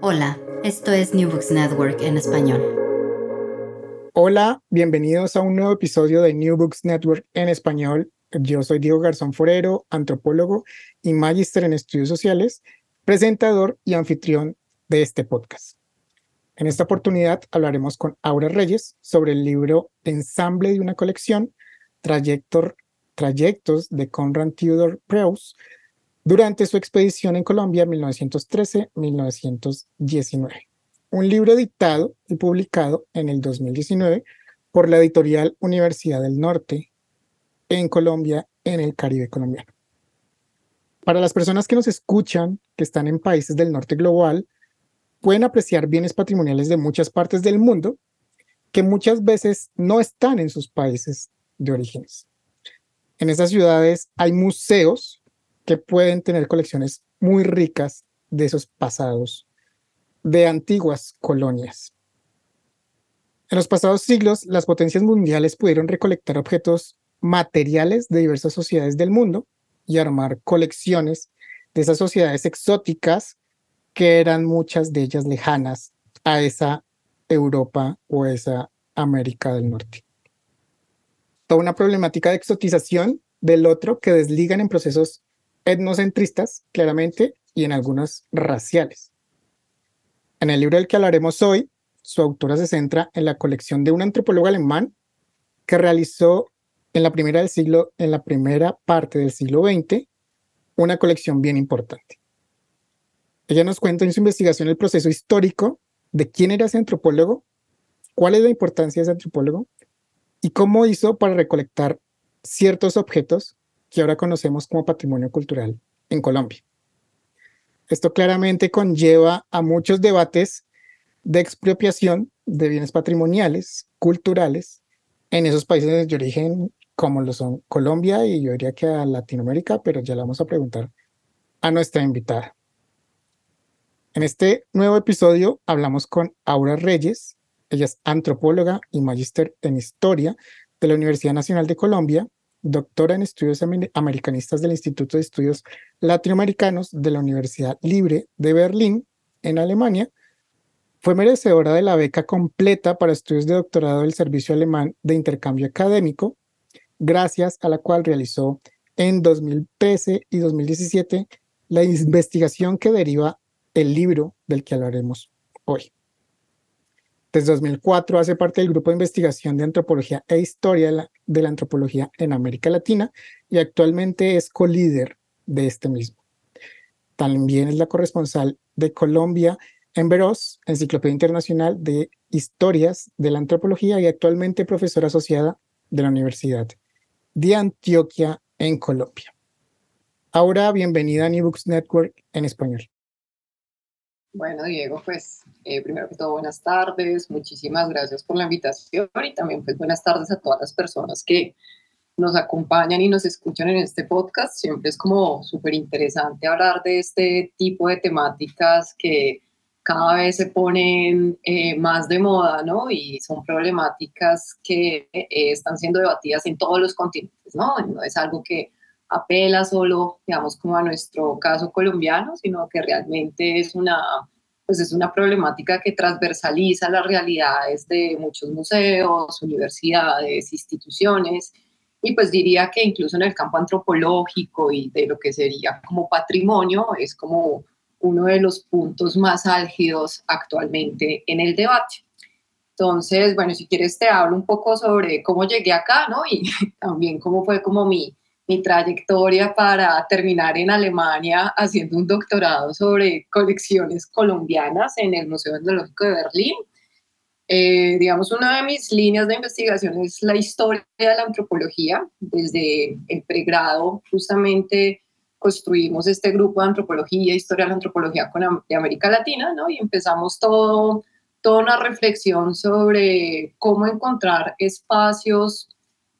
Hola, esto es New Books Network en español. Hola, bienvenidos a un nuevo episodio de New Books Network en español. Yo soy Diego Garzón Forero, antropólogo y magíster en estudios sociales, presentador y anfitrión de este podcast. En esta oportunidad hablaremos con Aura Reyes sobre el libro Ensamble de una colección, Trayector, Trayectos de Conrad Theodor Preus, durante su expedición en Colombia 1913-1919. Un libro editado y publicado en el 2019 por la editorial Universidad del Norte en Colombia, en el Caribe colombiano. Para las personas que nos escuchan, que están en países del norte global, pueden apreciar bienes patrimoniales de muchas partes del mundo que muchas veces no están en sus países de orígenes. En esas ciudades hay museos que pueden tener colecciones muy ricas de esos pasados, de antiguas colonias. En los pasados siglos, las potencias mundiales pudieron recolectar objetos materiales de diversas sociedades del mundo y armar colecciones de esas sociedades exóticas que eran muchas de ellas lejanas a esa Europa o esa América del Norte. Toda una problemática de exotización del otro que desligan en procesos etnocentristas, claramente, y en algunas raciales. En el libro del que hablaremos hoy, su autora se centra en la colección de un antropólogo alemán que realizó en la primera del siglo, en la primera parte del siglo XX, una colección bien importante. Ella nos cuenta en su investigación el proceso histórico de quién era ese antropólogo, cuál es la importancia de ese antropólogo y cómo hizo para recolectar ciertos objetos que ahora conocemos como patrimonio cultural en Colombia. Esto claramente conlleva a muchos debates de expropiación de bienes patrimoniales, culturales, en esos países de origen como lo son Colombia y yo diría que a Latinoamérica, pero ya le vamos a preguntar a nuestra invitada. En este nuevo episodio hablamos con Aura Reyes, ella es antropóloga y magíster en historia de la Universidad Nacional de Colombia doctora en estudios americanistas del Instituto de Estudios Latinoamericanos de la Universidad Libre de Berlín, en Alemania. Fue merecedora de la beca completa para estudios de doctorado del Servicio Alemán de Intercambio Académico, gracias a la cual realizó en 2013 y 2017 la investigación que deriva el libro del que hablaremos hoy. Desde 2004 hace parte del grupo de investigación de antropología e historia de la, antropología en América Latina y actualmente es co-líder de este mismo. También es la corresponsal de Colombia en Veros, Enciclopedia Internacional de Historias de la Antropología y actualmente profesora asociada de la Universidad de Antioquia en Colombia. Ahora, bienvenida a New Books Network en español. Bueno, Diego, pues eh, primero que todo, buenas tardes, muchísimas gracias por la invitación y también pues buenas tardes a todas las personas que nos acompañan y nos escuchan en este podcast. Siempre es como súper interesante hablar de este tipo de temáticas que cada vez se ponen eh, más de moda, ¿no? Y son problemáticas que eh, están siendo debatidas en todos los continentes, ¿no? No es algo que apela solo, digamos, como a nuestro caso colombiano, sino que realmente es una, pues es una problemática que transversaliza las realidades de muchos museos, universidades, instituciones, y pues diría que incluso en el campo antropológico y de lo que sería como patrimonio, es como uno de los puntos más álgidos actualmente en el debate. Entonces, bueno, si quieres te hablo un poco sobre cómo llegué acá, ¿no? Y también cómo fue como mi, mi trayectoria para terminar en Alemania haciendo un doctorado sobre colecciones colombianas en el Museo Etnológico de Berlín. Eh, digamos, una de mis líneas de investigación es la historia de la antropología. Desde el pregrado, justamente construimos este grupo de antropología, historia de la antropología con, de América Latina, ¿no? Y empezamos todo, toda una reflexión sobre cómo encontrar espacios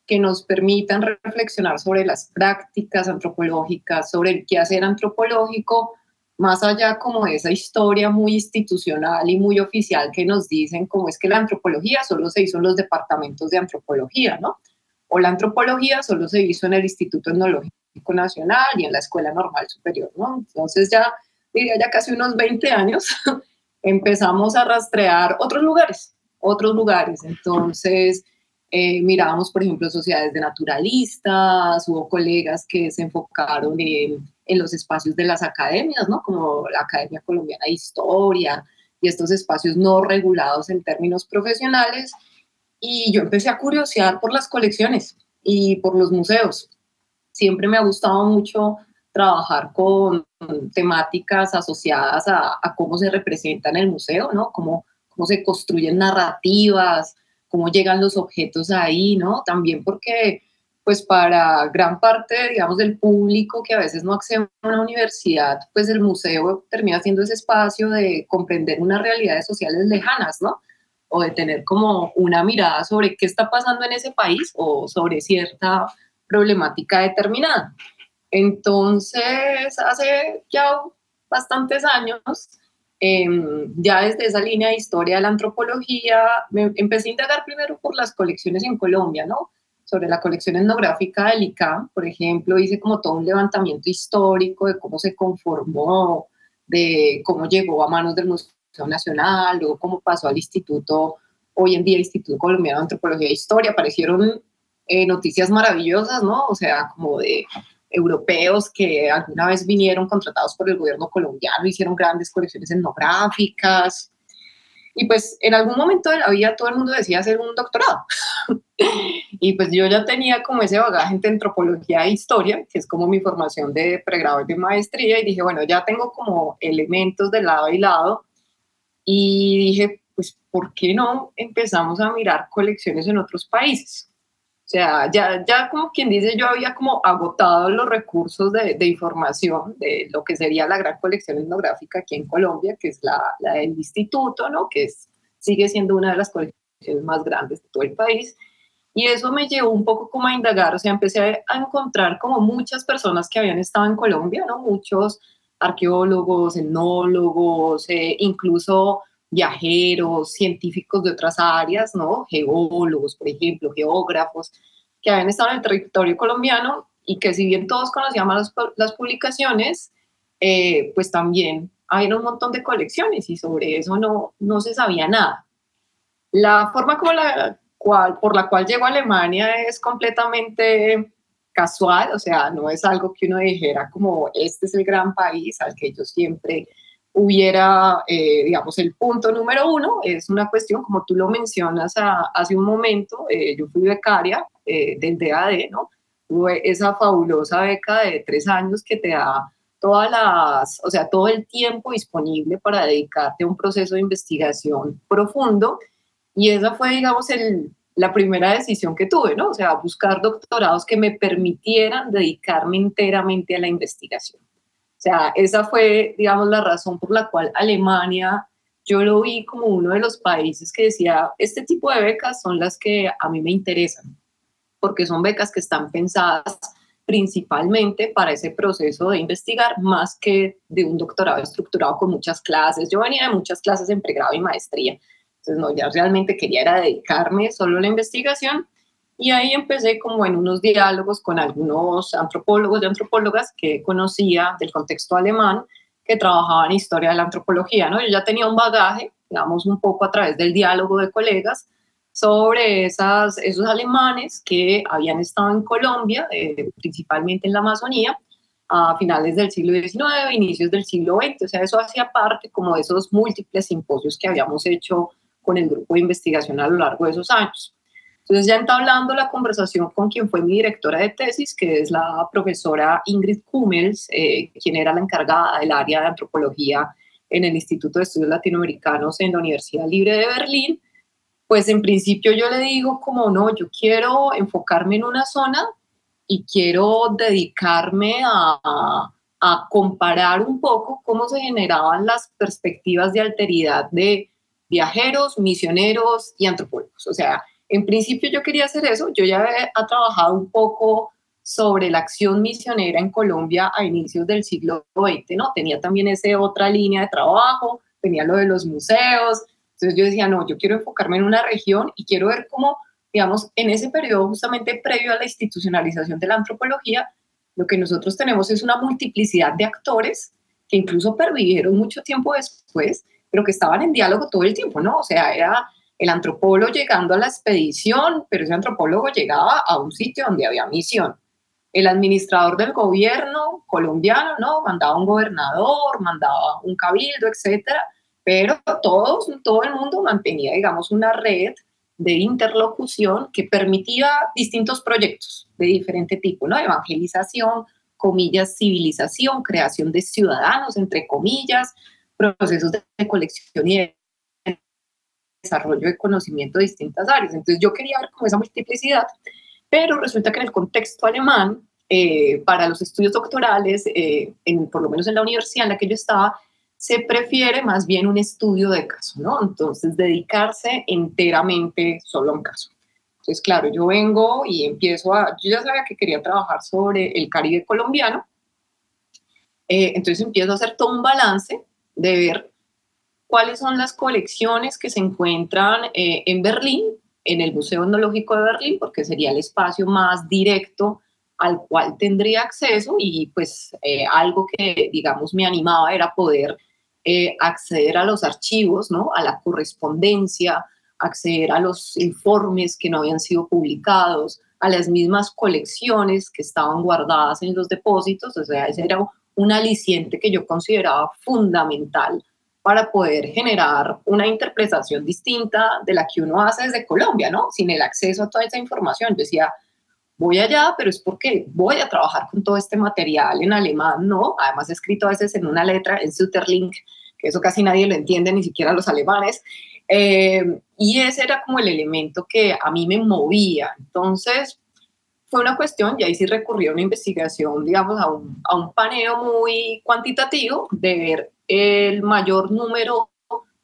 que nos permitan reflexionar sobre las prácticas antropológicas, sobre el quehacer antropológico, más allá como de esa historia muy institucional y muy oficial que nos dicen cómo es que la antropología solo se hizo en los departamentos de antropología, ¿no? O la antropología solo se hizo en el Instituto Etnológico Nacional y en la Escuela Normal Superior, ¿no? Entonces ya, diría ya casi unos 20 años, empezamos a rastrear otros lugares, otros lugares. Entonces, eh, mirábamos, por ejemplo, sociedades de naturalistas, hubo colegas que se enfocaron en, en, los espacios de las academias, ¿no? Como la Academia Colombiana de Historia y estos espacios no regulados en términos profesionales. Y yo empecé a curiosear por las colecciones y por los museos siempre me ha gustado mucho trabajar con temáticas asociadas a, cómo se representa en el museo, ¿no? Cómo, cómo se construyen narrativas, cómo llegan los objetos ahí, ¿no? También porque, pues para gran parte, digamos, del público que a veces no accede a una universidad, pues el museo termina siendo ese espacio de comprender unas realidades sociales lejanas, ¿no? O de tener como una mirada sobre qué está pasando en ese país o sobre cierta problemática determinada. Entonces, hace ya bastantes años, em, ya desde esa línea de historia de la antropología, me empecé a indagar primero por las colecciones en Colombia, ¿no? Sobre la colección etnográfica del ICA, por ejemplo, hice como todo un levantamiento histórico de cómo se conformó, de cómo llegó a manos del Museo Nacional, luego cómo pasó al Instituto, hoy en día Instituto Colombiano de Antropología e Historia, aparecieron eh, noticias maravillosas, ¿no? O sea, como de europeos que alguna vez vinieron contratados por el gobierno colombiano, hicieron grandes colecciones etnográficas. Y pues en algún momento de la vida todo el mundo decía hacer un doctorado. y pues yo ya tenía como ese bagaje entre antropología e historia, que es como mi formación de pregrado y de maestría, y dije, bueno, ya tengo como elementos de lado y lado. Y dije, pues, ¿por qué no empezamos a mirar colecciones en otros países? O sea, ya, ya como quien dice, yo había como agotado los recursos de, de, información de lo que sería la gran colección etnográfica aquí en Colombia, que es la, la del instituto, ¿no? Que es, sigue siendo una de las colecciones más grandes de todo el país. Y eso me llevó un poco como a indagar, o sea, empecé a encontrar como muchas personas que habían estado en Colombia, ¿no? Muchos arqueólogos, etnólogos, eh, incluso viajeros, científicos de otras áreas, ¿no? Geólogos, por ejemplo, geógrafos, que habían estado en el territorio colombiano y que si bien todos conocíamos las, las publicaciones, eh, pues también hay un montón de colecciones y sobre eso no, no se sabía nada. La forma como la cual, por la cual llegó a Alemania es completamente casual, o sea, no es algo que uno dijera como este es el gran país al que yo siempre hubiera, eh, digamos, el punto número uno es una cuestión, como tú lo mencionas hace un momento, eh, yo fui becaria eh, del DAD, ¿no? Tuve esa fabulosa beca de tres años que te da todas las, o sea, todo el tiempo disponible para dedicarte a un proceso de investigación profundo y esa fue, digamos, el, la primera decisión que tuve, ¿no? O sea, buscar doctorados que me permitieran dedicarme enteramente a la investigación. O sea, esa fue, digamos, la razón por la cual Alemania, yo lo vi como uno de los países que decía, este tipo de becas son las que a mí me interesan, porque son becas que están pensadas principalmente para ese proceso de investigar más que de un doctorado estructurado con muchas clases. Yo venía de muchas clases en pregrado y maestría, entonces no, ya realmente quería era dedicarme solo a la investigación y ahí empecé como en unos diálogos con algunos antropólogos y antropólogas que conocía del contexto alemán que trabajaban historia de la antropología, ¿no? Yo ya tenía un bagaje, digamos, un poco a través del diálogo de colegas sobre esas, esos alemanes que habían estado en Colombia, eh, principalmente en la Amazonía, a finales del siglo XIX, inicios del siglo XX. O sea, eso hacía parte como de esos múltiples simposios que habíamos hecho con el grupo de investigación a lo largo de esos años. Entonces ya entablando la conversación con quien fue mi directora de tesis, que es la profesora Ingrid Kummels, eh, quien era la encargada del área de antropología en el Instituto de Estudios Latinoamericanos en la Universidad Libre de Berlín, pues en principio yo le digo como no, yo quiero enfocarme en una zona y quiero dedicarme a, a comparar un poco cómo se generaban las perspectivas de alteridad de viajeros, misioneros y antropólogos. O sea, en principio yo quería hacer eso, yo ya había trabajado un poco sobre la acción misionera en Colombia a inicios del siglo XX, ¿no? Tenía también esa otra línea de trabajo, tenía lo de los museos, entonces yo decía, no, yo quiero enfocarme en una región y quiero ver cómo, digamos, en ese periodo justamente previo a la institucionalización de la antropología, lo que nosotros tenemos es una multiplicidad de actores que incluso pervivieron mucho tiempo después, pero que estaban en diálogo todo el tiempo, ¿no? O sea, era el antropólogo llegando a la expedición, pero ese antropólogo llegaba a un sitio donde había misión. El administrador del gobierno colombiano, ¿no? Mandaba un gobernador, mandaba un cabildo, etcétera, pero todos, todo el mundo mantenía, digamos, una red de interlocución que permitía distintos proyectos de diferente tipo, ¿no? Evangelización, comillas, civilización, creación de ciudadanos, entre comillas, procesos de colección y de desarrollo de conocimiento de distintas áreas. Entonces yo quería ver como esa multiplicidad, pero resulta que en el contexto alemán, eh, para los estudios doctorales, eh, en, por lo menos en la universidad en la que yo estaba, se prefiere más bien un estudio de caso, ¿no? Entonces dedicarse enteramente solo a un caso. Entonces, claro, yo vengo y empiezo a, yo ya sabía que quería trabajar sobre el Caribe colombiano, eh, entonces empiezo a hacer todo un balance de ver cuáles son las colecciones que se encuentran eh, en Berlín, en el Museo Etnológico de Berlín, porque sería el espacio más directo al cual tendría acceso y pues eh, algo que digamos me animaba era poder eh, acceder a los archivos, ¿no? a la correspondencia, acceder a los informes que no habían sido publicados, a las mismas colecciones que estaban guardadas en los depósitos, o sea, ese era un aliciente que yo consideraba fundamental para poder generar una interpretación distinta de la que uno hace desde Colombia, ¿no? Sin el acceso a toda esa información. Yo decía, voy allá, pero es porque voy a trabajar con todo este material en alemán, ¿no? Además escrito a veces en una letra, en Sutterlink, que eso casi nadie lo entiende, ni siquiera los alemanes. Eh, y ese era como el elemento que a mí me movía. Entonces, fue una cuestión, y ahí sí recurrió a una investigación, digamos, a un, a un paneo muy cuantitativo de ver el mayor número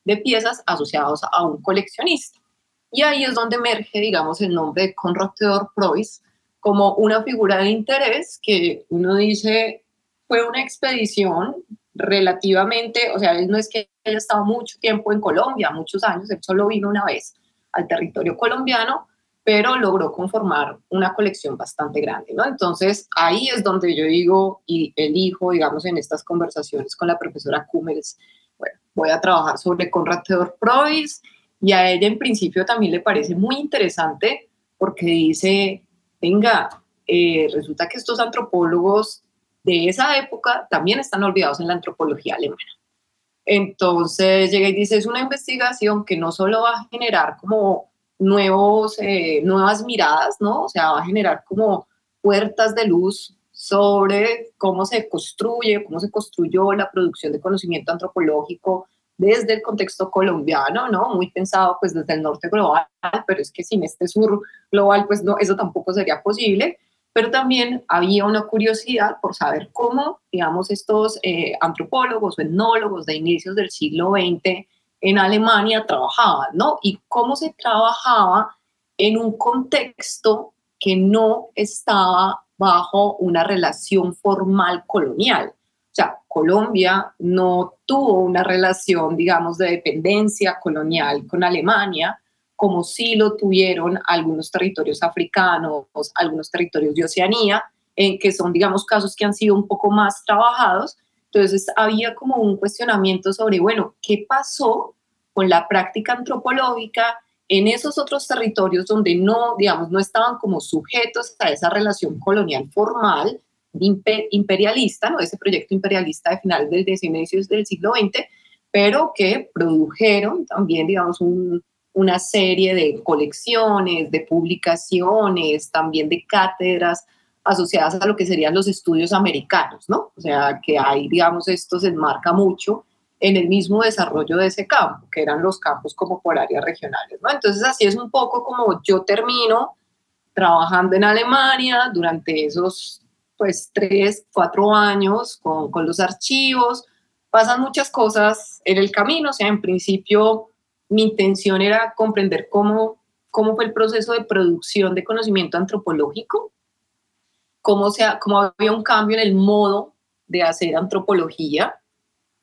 de piezas asociados a un coleccionista. Y ahí es donde emerge, digamos, el nombre de Conrad Theodor Preuss como una figura de interés que uno dice fue una expedición relativamente, o sea, él no es que haya estado mucho tiempo en Colombia, muchos años, él solo vino una vez al territorio colombiano, pero logró conformar una colección bastante grande, ¿no? Entonces, ahí es donde yo digo y elijo, digamos, en estas conversaciones con la profesora Kummels, bueno, voy a trabajar sobre Conrad Theodor Preuss y a ella en principio también le parece muy interesante porque dice, venga, eh, resulta que estos antropólogos de esa época también están olvidados en la antropología alemana. Entonces llega y dice, es una investigación que no solo va a generar como nuevos, eh, nuevas miradas, ¿no? O sea, va a generar como puertas de luz sobre cómo se construye, cómo se construyó la producción de conocimiento antropológico desde el contexto colombiano, ¿no? Muy pensado pues desde el norte global, pero es que sin este sur global pues no, eso tampoco sería posible, pero también había una curiosidad por saber cómo, digamos, estos eh, antropólogos o etnólogos de inicios del siglo XX en Alemania trabajaban, ¿no? Y cómo se trabajaba en un contexto que no estaba bajo una relación formal colonial. O sea, Colombia no tuvo una relación, digamos, de dependencia colonial con Alemania, como sí lo tuvieron algunos territorios africanos, algunos territorios de Oceanía, en que son, digamos, casos que han sido un poco más trabajados. Entonces, había como un cuestionamiento sobre, bueno, ¿qué pasó con la práctica antropológica en esos otros territorios donde no, digamos, no estaban como sujetos a esa relación colonial formal, imperialista, ¿no? ese proyecto imperialista de finales del inicios del siglo XX, pero que produjeron también, digamos, una serie de colecciones, de publicaciones, también de cátedras asociadas a lo que serían los estudios americanos, ¿no? O sea, que ahí, digamos, esto se enmarca mucho en el mismo desarrollo de ese campo, que eran los campos como por áreas regionales, ¿no? Entonces, así es un poco como yo termino trabajando en Alemania durante esos, pues, tres, cuatro años con, con los archivos. Pasan muchas cosas en el camino, o sea, en principio mi intención era comprender cómo, cómo fue el proceso de producción de conocimiento antropológico cómo, sea, cómo había un cambio en el modo de hacer antropología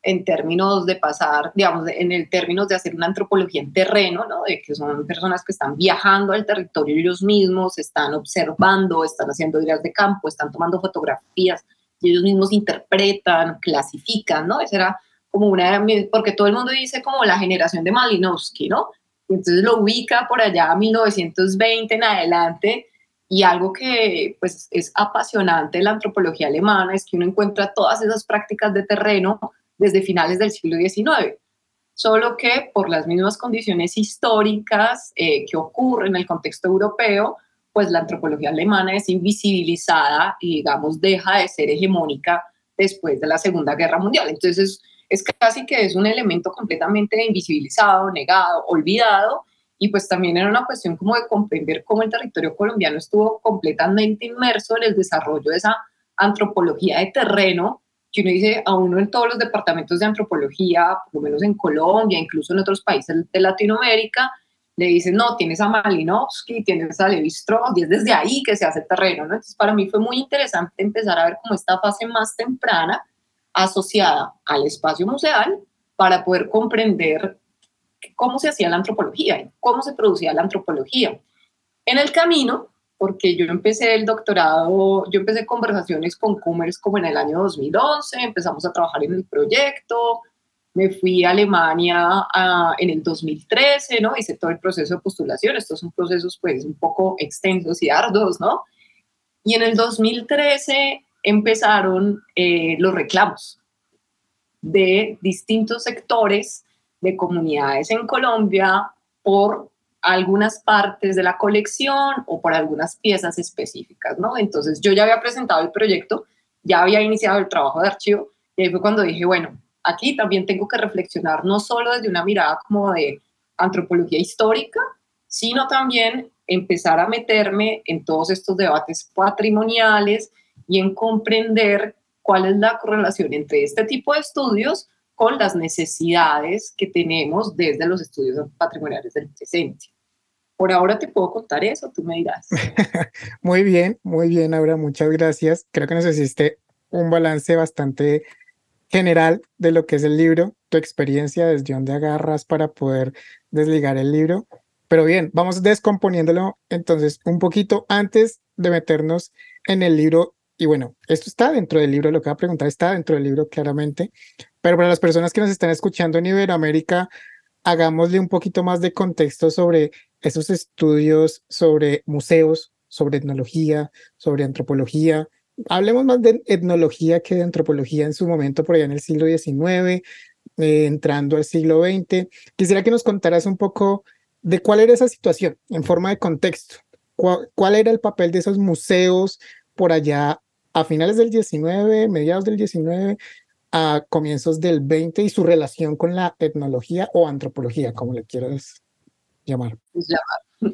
en términos de pasar, digamos, en el términos de hacer una antropología en terreno, ¿no? De que son personas que están viajando al territorio ellos mismos, están observando, están haciendo ideas de campo, están tomando fotografías y ellos mismos interpretan, clasifican, ¿no? Esa era como una, porque todo el mundo dice como la generación de Malinowski, ¿no? Entonces lo ubica por allá a 1920 en adelante y algo que pues, es apasionante de la antropología alemana es que uno encuentra todas esas prácticas de terreno desde finales del siglo XIX, solo que por las mismas condiciones históricas eh, que ocurren en el contexto europeo, pues la antropología alemana es invisibilizada y, digamos, deja de ser hegemónica después de la Segunda Guerra Mundial. Entonces, es casi que es un elemento completamente invisibilizado, negado, olvidado, y pues también era una cuestión como de comprender cómo el territorio colombiano estuvo completamente inmerso en el desarrollo de esa antropología de terreno, que uno dice a uno en todos los departamentos de antropología, por lo menos en Colombia, incluso en otros países de Latinoamérica, le dicen, no, tienes a Malinowski, tienes a Levi y es desde ahí que se hace terreno, ¿no? Entonces, para mí fue muy interesante empezar a ver cómo esta fase más temprana asociada al espacio museal para poder comprender cómo se hacía la antropología, cómo se producía la antropología. En el camino, porque yo empecé el doctorado, yo empecé conversaciones con Cummers como en el año 2011, empezamos a trabajar en el proyecto, me fui a Alemania en el 2013, ¿no? Hice todo el proceso de postulación, estos son procesos pues un poco extensos y arduos, ¿no? Y en el 2013 empezaron eh, los reclamos de distintos sectores de comunidades en Colombia por algunas partes de la colección o por algunas piezas específicas, ¿no? Entonces yo ya había presentado el proyecto, ya había iniciado el trabajo de archivo y ahí fue cuando dije, bueno, aquí también tengo que reflexionar no solo desde una mirada como de antropología histórica, sino también empezar a meterme en todos estos debates patrimoniales y en comprender cuál es la correlación entre este tipo de estudios con las necesidades que tenemos desde los estudios patrimoniales del presente. Por ahora te puedo contar eso, tú me dirás. muy bien, muy bien, Aura, muchas gracias. Creo que nos hiciste un balance bastante general de lo que es el libro, tu experiencia, desde dónde agarras para poder desligar el libro. Pero bien, vamos descomponiéndolo entonces un poquito antes de meternos en el libro. Y bueno, esto está dentro del libro, lo que voy a preguntar está dentro del libro claramente, pero para las personas que nos están escuchando en Iberoamérica, hagámosle un poquito más de contexto sobre esos estudios, sobre museos, sobre etnología, sobre antropología. Hablemos más de etnología que de antropología en su momento, por allá en el siglo XIX, eh, entrando al siglo XX. Quisiera que nos contaras un poco de cuál era esa situación en forma de contexto. ¿Cuál, era el papel de esos museos por allá a finales del XIX, mediados del XIX, a comienzos del 20 y su relación con la etnología o antropología, como le quieras llamar.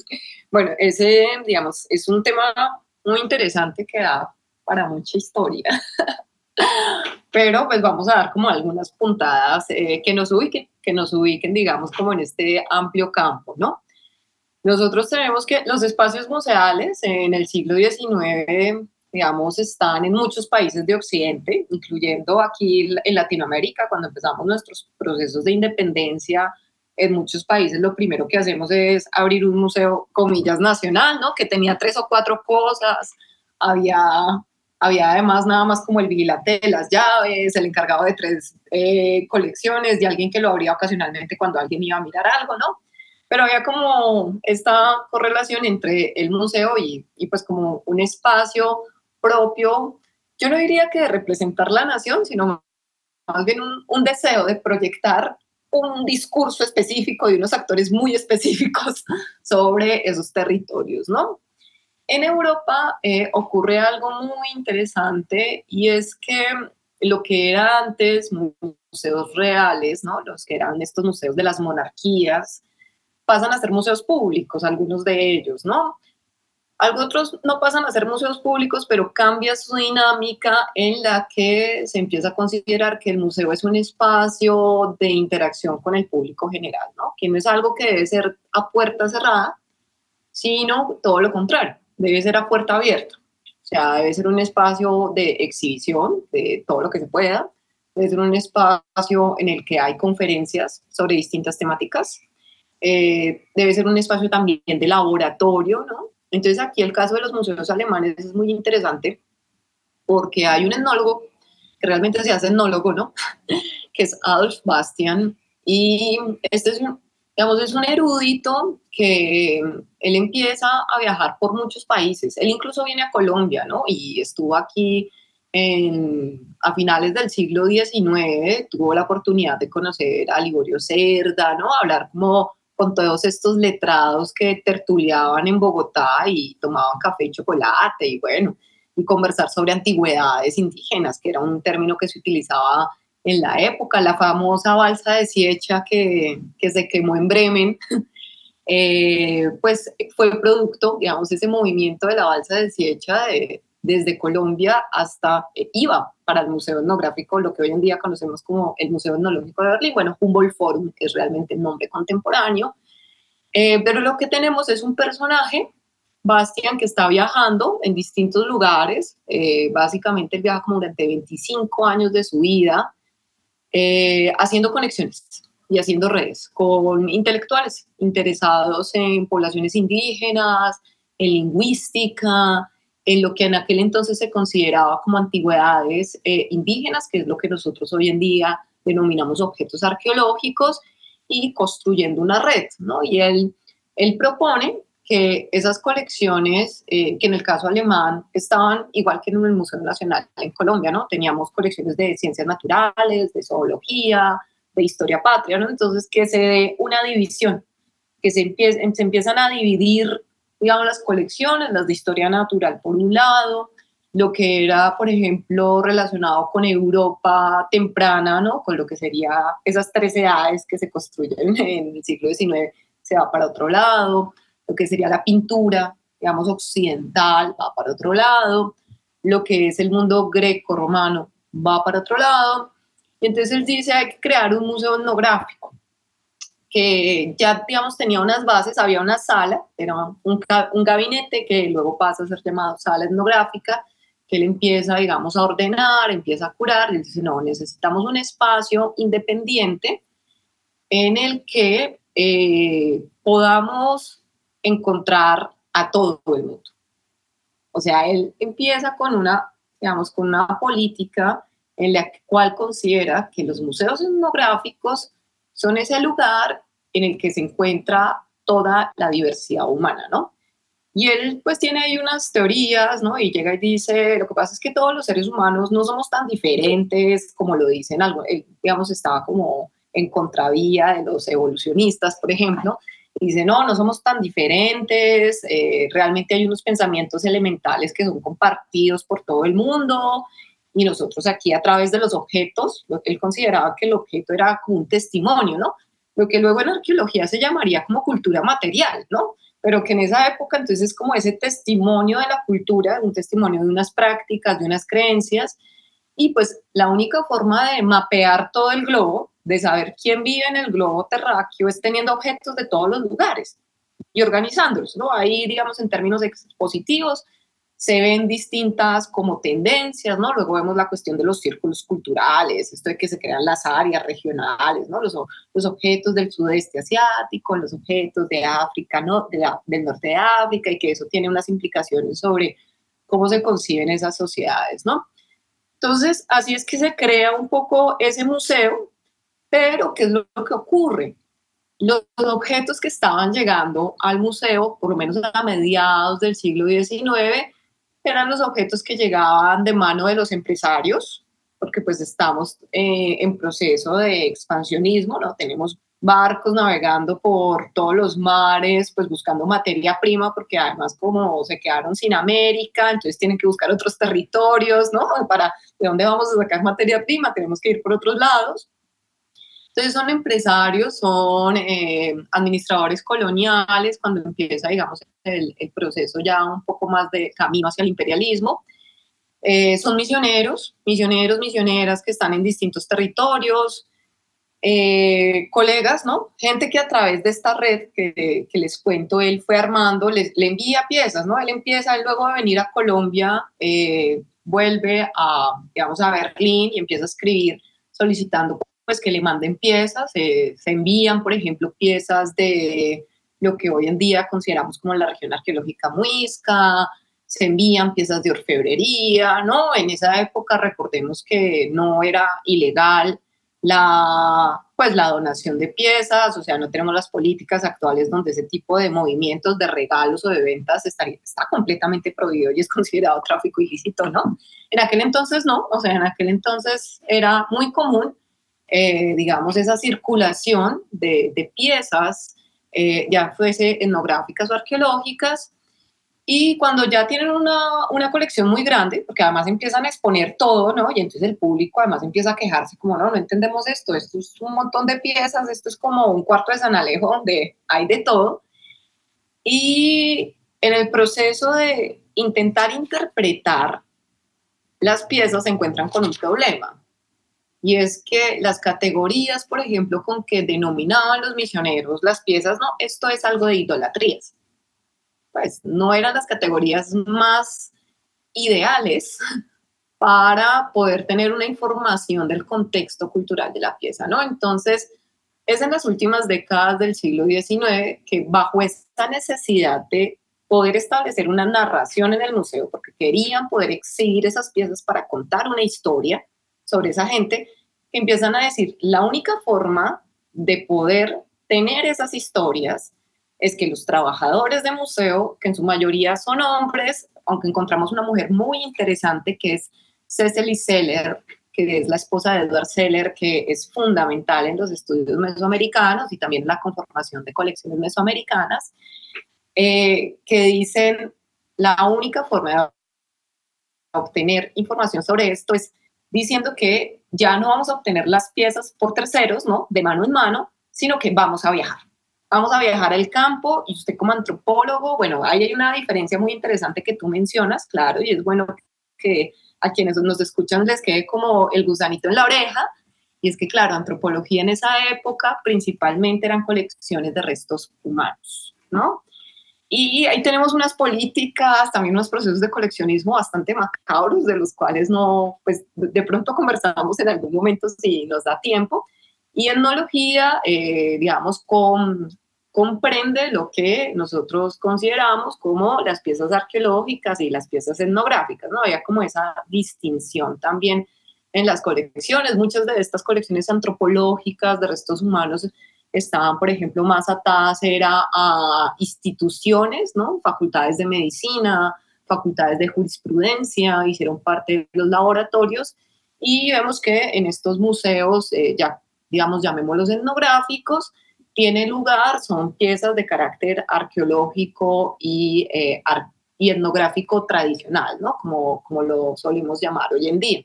Bueno, ese, digamos, es un tema muy interesante que da para mucha historia. Pero pues vamos a dar como algunas puntadas eh, que nos ubiquen, que nos ubiquen, digamos, como en este amplio campo, ¿no? Nosotros tenemos que los espacios museales en el siglo XIX digamos, están en muchos países de Occidente, incluyendo aquí en Latinoamérica, cuando empezamos nuestros procesos de independencia, en muchos países lo primero que hacemos es abrir un museo, comillas, nacional, ¿no? Que tenía tres o cuatro cosas, había, había además nada más como el vigilante de las llaves, el encargado de tres eh, colecciones y alguien que lo abría ocasionalmente cuando alguien iba a mirar algo, ¿no? Pero había como esta correlación entre el museo y, y pues como un espacio propio, yo no diría que representar la nación, sino más bien un, un deseo de proyectar un discurso específico de unos actores muy específicos sobre esos territorios, ¿no? En Europa eh, ocurre algo muy interesante y es que lo que era antes museos reales, ¿no? Los que eran estos museos de las monarquías, pasan a ser museos públicos, algunos de ellos, ¿no? Algunos no pasan a ser museos públicos, pero cambia su dinámica en la que se empieza a considerar que el museo es un espacio de interacción con el público general, ¿no? Que no es algo que debe ser a puerta cerrada, sino todo lo contrario, debe ser a puerta abierta. O sea, debe ser un espacio de exhibición de todo lo que se pueda, debe ser un espacio en el que hay conferencias sobre distintas temáticas, eh, debe ser un espacio también de laboratorio, ¿no? Entonces aquí el caso de los museos alemanes es muy interesante porque hay un etnólogo que realmente se hace etnólogo, ¿no? que es Adolf Bastian y este es un, digamos, es un erudito que él empieza a viajar por muchos países. Él incluso viene a Colombia, ¿no? Y estuvo aquí en, a finales del siglo XIX, tuvo la oportunidad de conocer a Liborio Cerda, ¿no? Hablar como con todos estos letrados que tertuliaban en Bogotá y tomaban café y chocolate y bueno, y conversar sobre antigüedades indígenas, que era un término que se utilizaba en la época, la famosa balsa de Siecha que, que se quemó en Bremen, eh, pues fue producto, digamos, ese movimiento de la balsa de Siecha de, desde Colombia hasta eh, IVA para el Museo Etnográfico, lo que hoy en día conocemos como el Museo Etnológico de Berlín. Bueno, Humboldt Forum es realmente el nombre contemporáneo. Eh, pero lo que tenemos es un personaje, Bastian, que está viajando en distintos lugares. Eh, básicamente él viaja como durante 25 años de su vida, haciendo conexiones y haciendo redes con intelectuales interesados en poblaciones indígenas, en lingüística, en lo que en aquel entonces se consideraba como antigüedades eh, indígenas, que es lo que nosotros hoy en día denominamos objetos arqueológicos, y construyendo una red, ¿no? Y él, él propone que esas colecciones, eh, que en el caso alemán estaban igual que en el Museo Nacional en Colombia, ¿no? Teníamos colecciones de ciencias naturales, de zoología, de historia patria, ¿no? Entonces, que se dé una división, que se, se empiezan a dividir digamos, las colecciones, las de historia natural por un lado, lo que era, por ejemplo, relacionado con Europa temprana, ¿no? Con lo que sería esas tres edades que se construyen en el siglo XIX, se va para otro lado, lo que sería la pintura, digamos, occidental, va para otro lado, lo que es el mundo greco-romano, va para otro lado, y entonces él dice, hay que crear un museo etnográfico, que ya, digamos, tenía unas bases, había una sala, era un, un, gabinete que luego pasa a ser llamado sala etnográfica, que él empieza, digamos, a ordenar, empieza a curar, y dice, no, necesitamos un espacio independiente en el que eh, podamos encontrar a todo el mundo. O sea, él empieza con una, digamos, con una política en la cual considera que los museos etnográficos son ese lugar en el que se encuentra toda la diversidad humana, ¿no? Y él pues tiene ahí unas teorías, ¿no? Y llega y dice, lo que pasa es que todos los seres humanos no somos tan diferentes como lo dicen algo, digamos, estaba como en contravía de los evolucionistas, por ejemplo, y dice, no, no somos tan diferentes, eh, realmente hay unos pensamientos elementales que son compartidos por todo el mundo y nosotros aquí a través de los objetos, lo que él consideraba que el objeto era como un testimonio, ¿no? Lo que luego en arqueología se llamaría como cultura material, ¿no? Pero que en esa época entonces es como ese testimonio de la cultura, un testimonio de unas prácticas, de unas creencias, y pues la única forma de mapear todo el globo, de saber quién vive en el globo terráqueo, es teniendo objetos de todos los lugares y organizándolos, ¿no? Ahí, digamos, en términos expositivos, se ven distintas como tendencias, ¿no? Luego vemos la cuestión de los círculos culturales, esto de que se crean las áreas regionales, ¿no? Los, los objetos del sudeste asiático, los objetos de África, ¿no? del norte de África, y que eso tiene unas implicaciones sobre cómo se conciben esas sociedades, ¿no? Entonces, así es que se crea un poco ese museo, pero ¿qué es lo que ocurre? Los objetos que estaban llegando al museo, por lo menos a mediados del siglo XIX, eran los objetos que llegaban de mano de los empresarios, porque pues estamos eh, en proceso de expansionismo, ¿no? Tenemos barcos navegando por todos los mares, pues buscando materia prima, porque además como se quedaron sin América, entonces tienen que buscar otros territorios, ¿no? Para de dónde vamos a sacar materia prima, tenemos que ir por otros lados. Entonces son empresarios, son eh, administradores coloniales, cuando empieza, digamos, el, proceso ya un poco más de camino hacia el imperialismo. Eh, son misioneros, misioneros, misioneras que están en distintos territorios, eh, colegas, ¿no? Gente que a través de esta red que, les cuento, él fue armando, le envía piezas, ¿no? Él empieza, luego de venir a Colombia, vuelve a, digamos, a Berlín y empieza a escribir solicitando pues que le manden piezas, se envían, por ejemplo, piezas de lo que hoy en día consideramos como la región arqueológica muisca, se envían piezas de orfebrería, ¿no? En esa época recordemos que no era ilegal la, pues, la donación de piezas, o sea, no tenemos las políticas actuales donde ese tipo de movimientos de regalos o de ventas estaría, está completamente prohibido y es considerado tráfico ilícito, ¿no? En aquel entonces no, o sea, en aquel entonces era muy común eh, digamos, esa circulación de, piezas, eh, ya fuese etnográficas o arqueológicas, y cuando ya tienen una, una, colección muy grande, porque además empiezan a exponer todo, ¿no? Y entonces el público además empieza a quejarse como, no, no entendemos esto, esto es un montón de piezas, esto es como un cuarto de San Alejo donde hay de todo. Y en el proceso de intentar interpretar las piezas se encuentran con un problema y es que las categorías, por ejemplo, con que denominaban los misioneros las piezas, no, esto es algo de idolatrías. Pues no eran las categorías más ideales para poder tener una información del contexto cultural de la pieza, ¿no? Entonces, es en las últimas décadas del siglo XIX que bajo esta necesidad de poder establecer una narración en el museo, porque querían poder exhibir esas piezas para contar una historia, sobre esa gente empiezan a decir, la única forma de poder tener esas historias es que los trabajadores de museo, que en su mayoría son hombres, aunque encontramos una mujer muy interesante que es Cecily Seller, que es la esposa de Edward Seller, que es fundamental en los estudios mesoamericanos y también en la conformación de colecciones mesoamericanas, eh, que dicen la única forma de obtener información sobre esto es diciendo que ya no vamos a obtener las piezas por terceros, ¿no? De mano en mano, sino que vamos a viajar. Vamos a viajar al campo y usted como antropólogo, bueno, ahí hay una diferencia muy interesante que tú mencionas, claro, y es bueno que a quienes nos escuchan les quede como el gusanito en la oreja, y es que, claro, antropología en esa época principalmente eran colecciones de restos humanos, ¿no? Y ahí tenemos unas políticas, también unos procesos de coleccionismo bastante macabros, de los cuales no, pues de pronto conversamos en algún momento si nos da tiempo. Y etnología, eh, digamos, con, comprende lo que nosotros consideramos como las piezas arqueológicas y las piezas etnográficas, ¿no? Había como esa distinción también en las colecciones. Muchas de estas colecciones antropológicas de restos humanos estaban, por ejemplo, más atadas era a instituciones, ¿no? Facultades de medicina, facultades de jurisprudencia, hicieron parte de los laboratorios y vemos que en estos museos, eh, ya digamos, llamémoslos etnográficos, tiene lugar, son piezas de carácter arqueológico y, eh, y etnográfico tradicional, ¿no? Como, como lo solimos llamar hoy en día.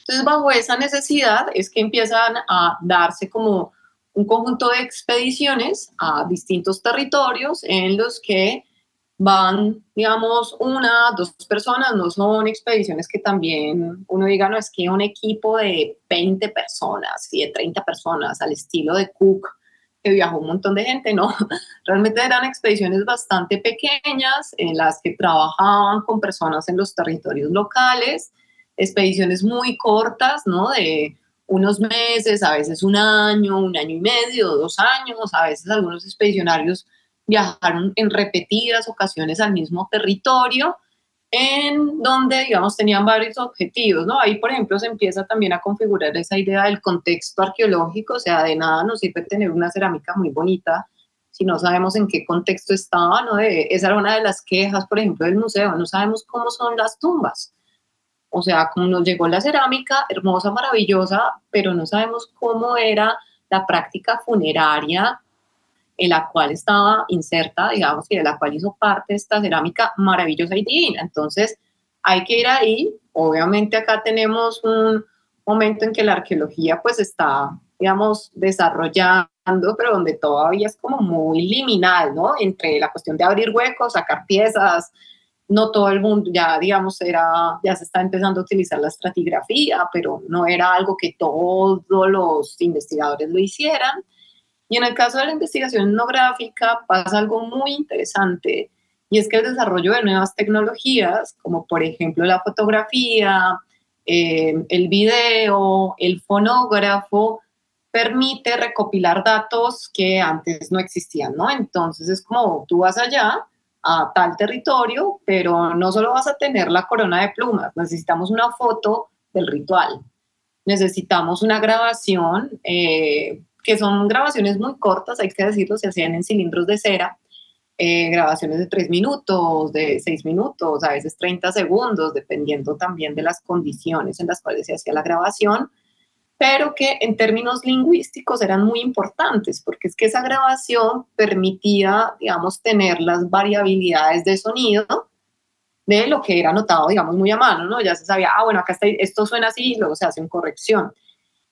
Entonces, bajo esa necesidad es que empiezan a darse como un conjunto de expediciones a distintos territorios en los que van, digamos, una, dos personas, no son expediciones que también uno diga, no, es que un equipo de 20 personas y de 30 personas al estilo de Cook, que viajó un montón de gente, no, realmente eran expediciones bastante pequeñas en las que trabajaban con personas en los territorios locales, expediciones muy cortas, ¿no? De unos meses, a veces un año, un año y medio, dos años, a veces algunos expedicionarios viajaron en repetidas ocasiones al mismo territorio, en donde, digamos, tenían varios objetivos, ¿no? Ahí, por ejemplo, se empieza también a configurar esa idea del contexto arqueológico, o sea, de nada nos sirve tener una cerámica muy bonita si no sabemos en qué contexto estaba, ¿no? esa era una de las quejas, por ejemplo, del museo, no sabemos cómo son las tumbas. O sea, como nos llegó la cerámica, hermosa, maravillosa, pero no sabemos cómo era la práctica funeraria en la cual estaba inserta, digamos, y de la cual hizo parte esta cerámica maravillosa y divina. Entonces, hay que ir ahí. Obviamente acá tenemos un momento en que la arqueología pues está, digamos, desarrollando, pero donde todavía es como muy liminal, ¿no? Entre la cuestión de abrir huecos, sacar piezas, no todo el mundo, ya digamos, era, ya se está empezando a utilizar la estratigrafía, pero no era algo que todos los investigadores lo hicieran. Y en el caso de la investigación etnográfica pasa algo muy interesante y es que el desarrollo de nuevas tecnologías, como por ejemplo la fotografía, eh, el video, el fonógrafo, permite recopilar datos que antes no existían, ¿no? Entonces es como tú vas allá a tal territorio, pero no solo vas a tener la corona de plumas, necesitamos una foto del ritual, necesitamos una grabación eh, que son grabaciones muy cortas, hay que decirlo, se hacían en cilindros de cera, eh, grabaciones de tres minutos, de seis minutos, a veces 30 segundos, dependiendo también de las condiciones en las cuales se hacía la grabación, pero que en términos lingüísticos eran muy importantes, porque es que esa grabación permitía, digamos, tener las variabilidades de sonido de lo que era notado, digamos, muy a mano, ¿no? Ya se sabía, ah, bueno, acá está, esto suena así, y luego se hace una corrección.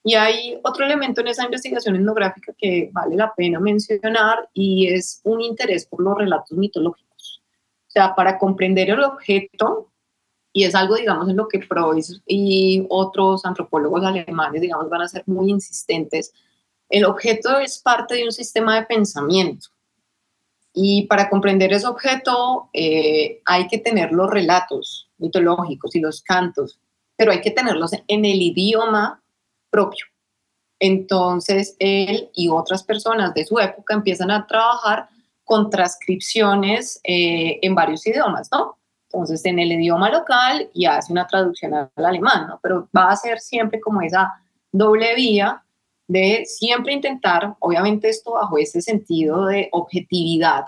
Y hay otro elemento en esa investigación etnográfica que vale la pena mencionar y es un interés por los relatos mitológicos. O sea, para comprender el objeto, y es algo, digamos, en lo que Freud y otros antropólogos alemanes, digamos, van a ser muy insistentes, el objeto es parte de un sistema de pensamiento. Y para comprender ese objeto eh, hay que tener los relatos mitológicos y los cantos, pero hay que tenerlos en el idioma propio. Entonces, él y otras personas de su época empiezan a trabajar con transcripciones eh, en varios idiomas, ¿no? Entonces, en el idioma local y hace una traducción al alemán, ¿no? Pero va a ser siempre como esa doble vía de siempre intentar, obviamente esto bajo ese sentido de objetividad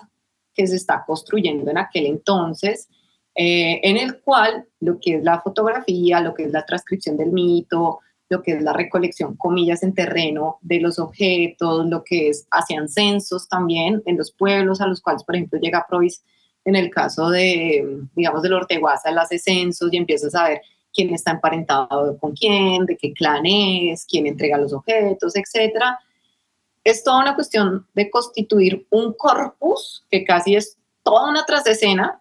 que se está construyendo en aquel entonces, eh, en el cual lo que es la fotografía, lo que es la transcripción del mito, lo que es la recolección, comillas, en terreno de los objetos, lo que es, hacían censos también en los pueblos a los cuales, por ejemplo, llega Provis en el caso de, digamos, del Orteguaza, hace censos y empieza a saber quién está emparentado con quién, de qué clan es, quién entrega los objetos, etc. Es toda una cuestión de constituir un corpus que casi es toda una trasescena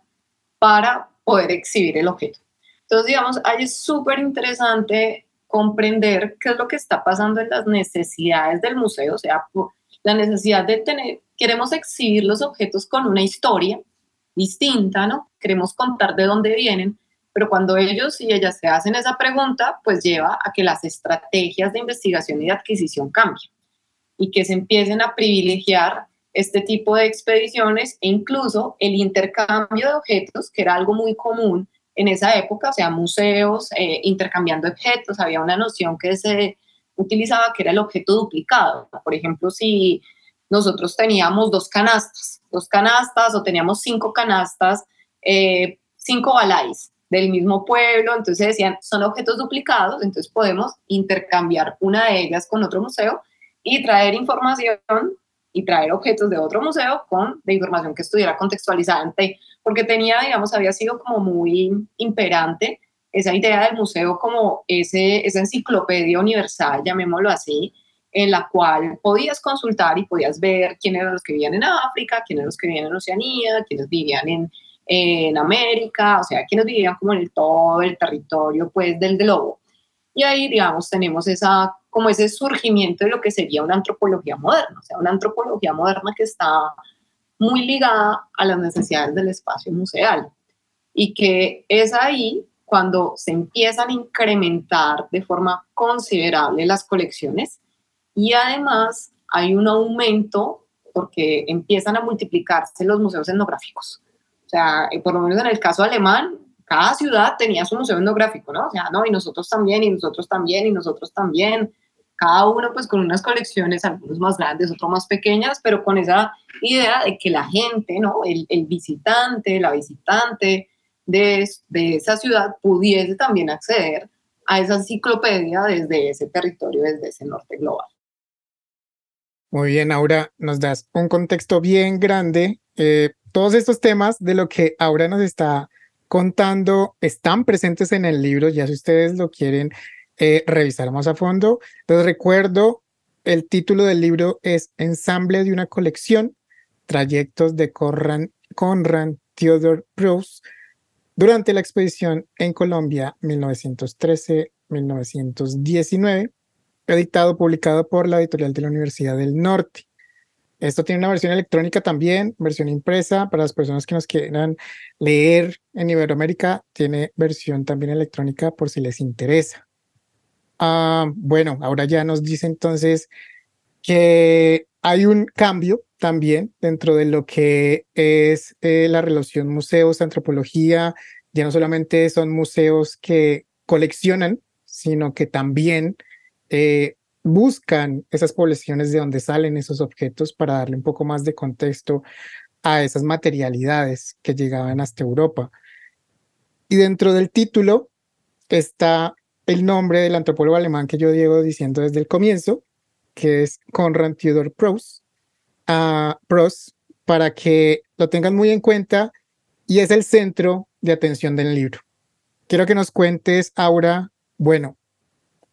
para poder exhibir el objeto. Entonces, digamos, ahí es súper interesante comprender qué es lo que está pasando en las necesidades del museo, o sea, la necesidad de tener, queremos exhibir los objetos con una historia distinta, ¿no? Queremos contar de dónde vienen, pero cuando ellos y ellas se hacen esa pregunta, pues lleva a que las estrategias de investigación y de adquisición cambien y que se empiecen a privilegiar este tipo de expediciones e incluso el intercambio de objetos, que era algo muy común en esa época, o sea, museos eh, intercambiando objetos, había una noción que se utilizaba que era el objeto duplicado. Por ejemplo, si nosotros teníamos dos canastas, dos canastas o teníamos cinco canastas, eh, cinco balais del mismo pueblo, entonces decían, son objetos duplicados, entonces podemos intercambiar una de ellas con otro museo y traer información y traer objetos de otro museo con de información que estuviera contextualizada, porque tenía, digamos, había sido como muy imperante esa idea del museo como ese, esa enciclopedia universal, llamémoslo así, en la cual podías consultar y podías ver quiénes eran los que vivían en África, quiénes eran los que vivían en Oceanía, quiénes vivían en, en América, o sea, quiénes vivían como en el, todo el territorio pues del globo. Y ahí, digamos, tenemos esa como ese surgimiento de lo que sería una antropología moderna, o sea, una antropología moderna que está muy ligada a las necesidades del espacio museal y que es ahí cuando se empiezan a incrementar de forma considerable las colecciones y además hay un aumento porque empiezan a multiplicarse los museos etnográficos. O sea, eh, por lo menos en el caso alemán, cada ciudad tenía su museo etnográfico, ¿no? O sea, no, y nosotros también, y nosotros también, y nosotros también. Cada uno pues con unas colecciones, algunos más grandes, otros más pequeñas, pero con esa idea de que la gente, ¿no? El, el visitante, la visitante de, de esa ciudad pudiese también acceder a esa enciclopedia desde ese territorio, desde ese norte global. Muy bien, Aura, nos das un contexto bien grande. Eh, todos estos temas de lo que Aura nos está contando están presentes en el libro, ya si ustedes lo quieren eh, revisar más a fondo. Les recuerdo, el título del libro es Ensamble de una colección, trayectos de Conrad, Conrad Theodor Proust durante la expedición en Colombia 1913-1919 editado, publicado por la editorial de la Universidad del Norte. Esto tiene una versión electrónica también, versión impresa para las personas que nos quieran leer en Iberoamérica, tiene versión también electrónica por si les interesa. Ah, bueno, ahora ya nos dice entonces que hay un cambio también dentro de lo que es eh, la relación museos-antropología. Ya no solamente son museos que coleccionan, sino que también eh, buscan esas poblaciones de donde salen esos objetos para darle un poco más de contexto a esas materialidades que llegaban hasta Europa. Y dentro del título está el nombre del antropólogo alemán que yo llevo diciendo desde el comienzo, que es Konrad Theodor Proust, uh, para que lo tengan muy en cuenta y es el centro de atención del libro. Quiero que nos cuentes, Aura, bueno,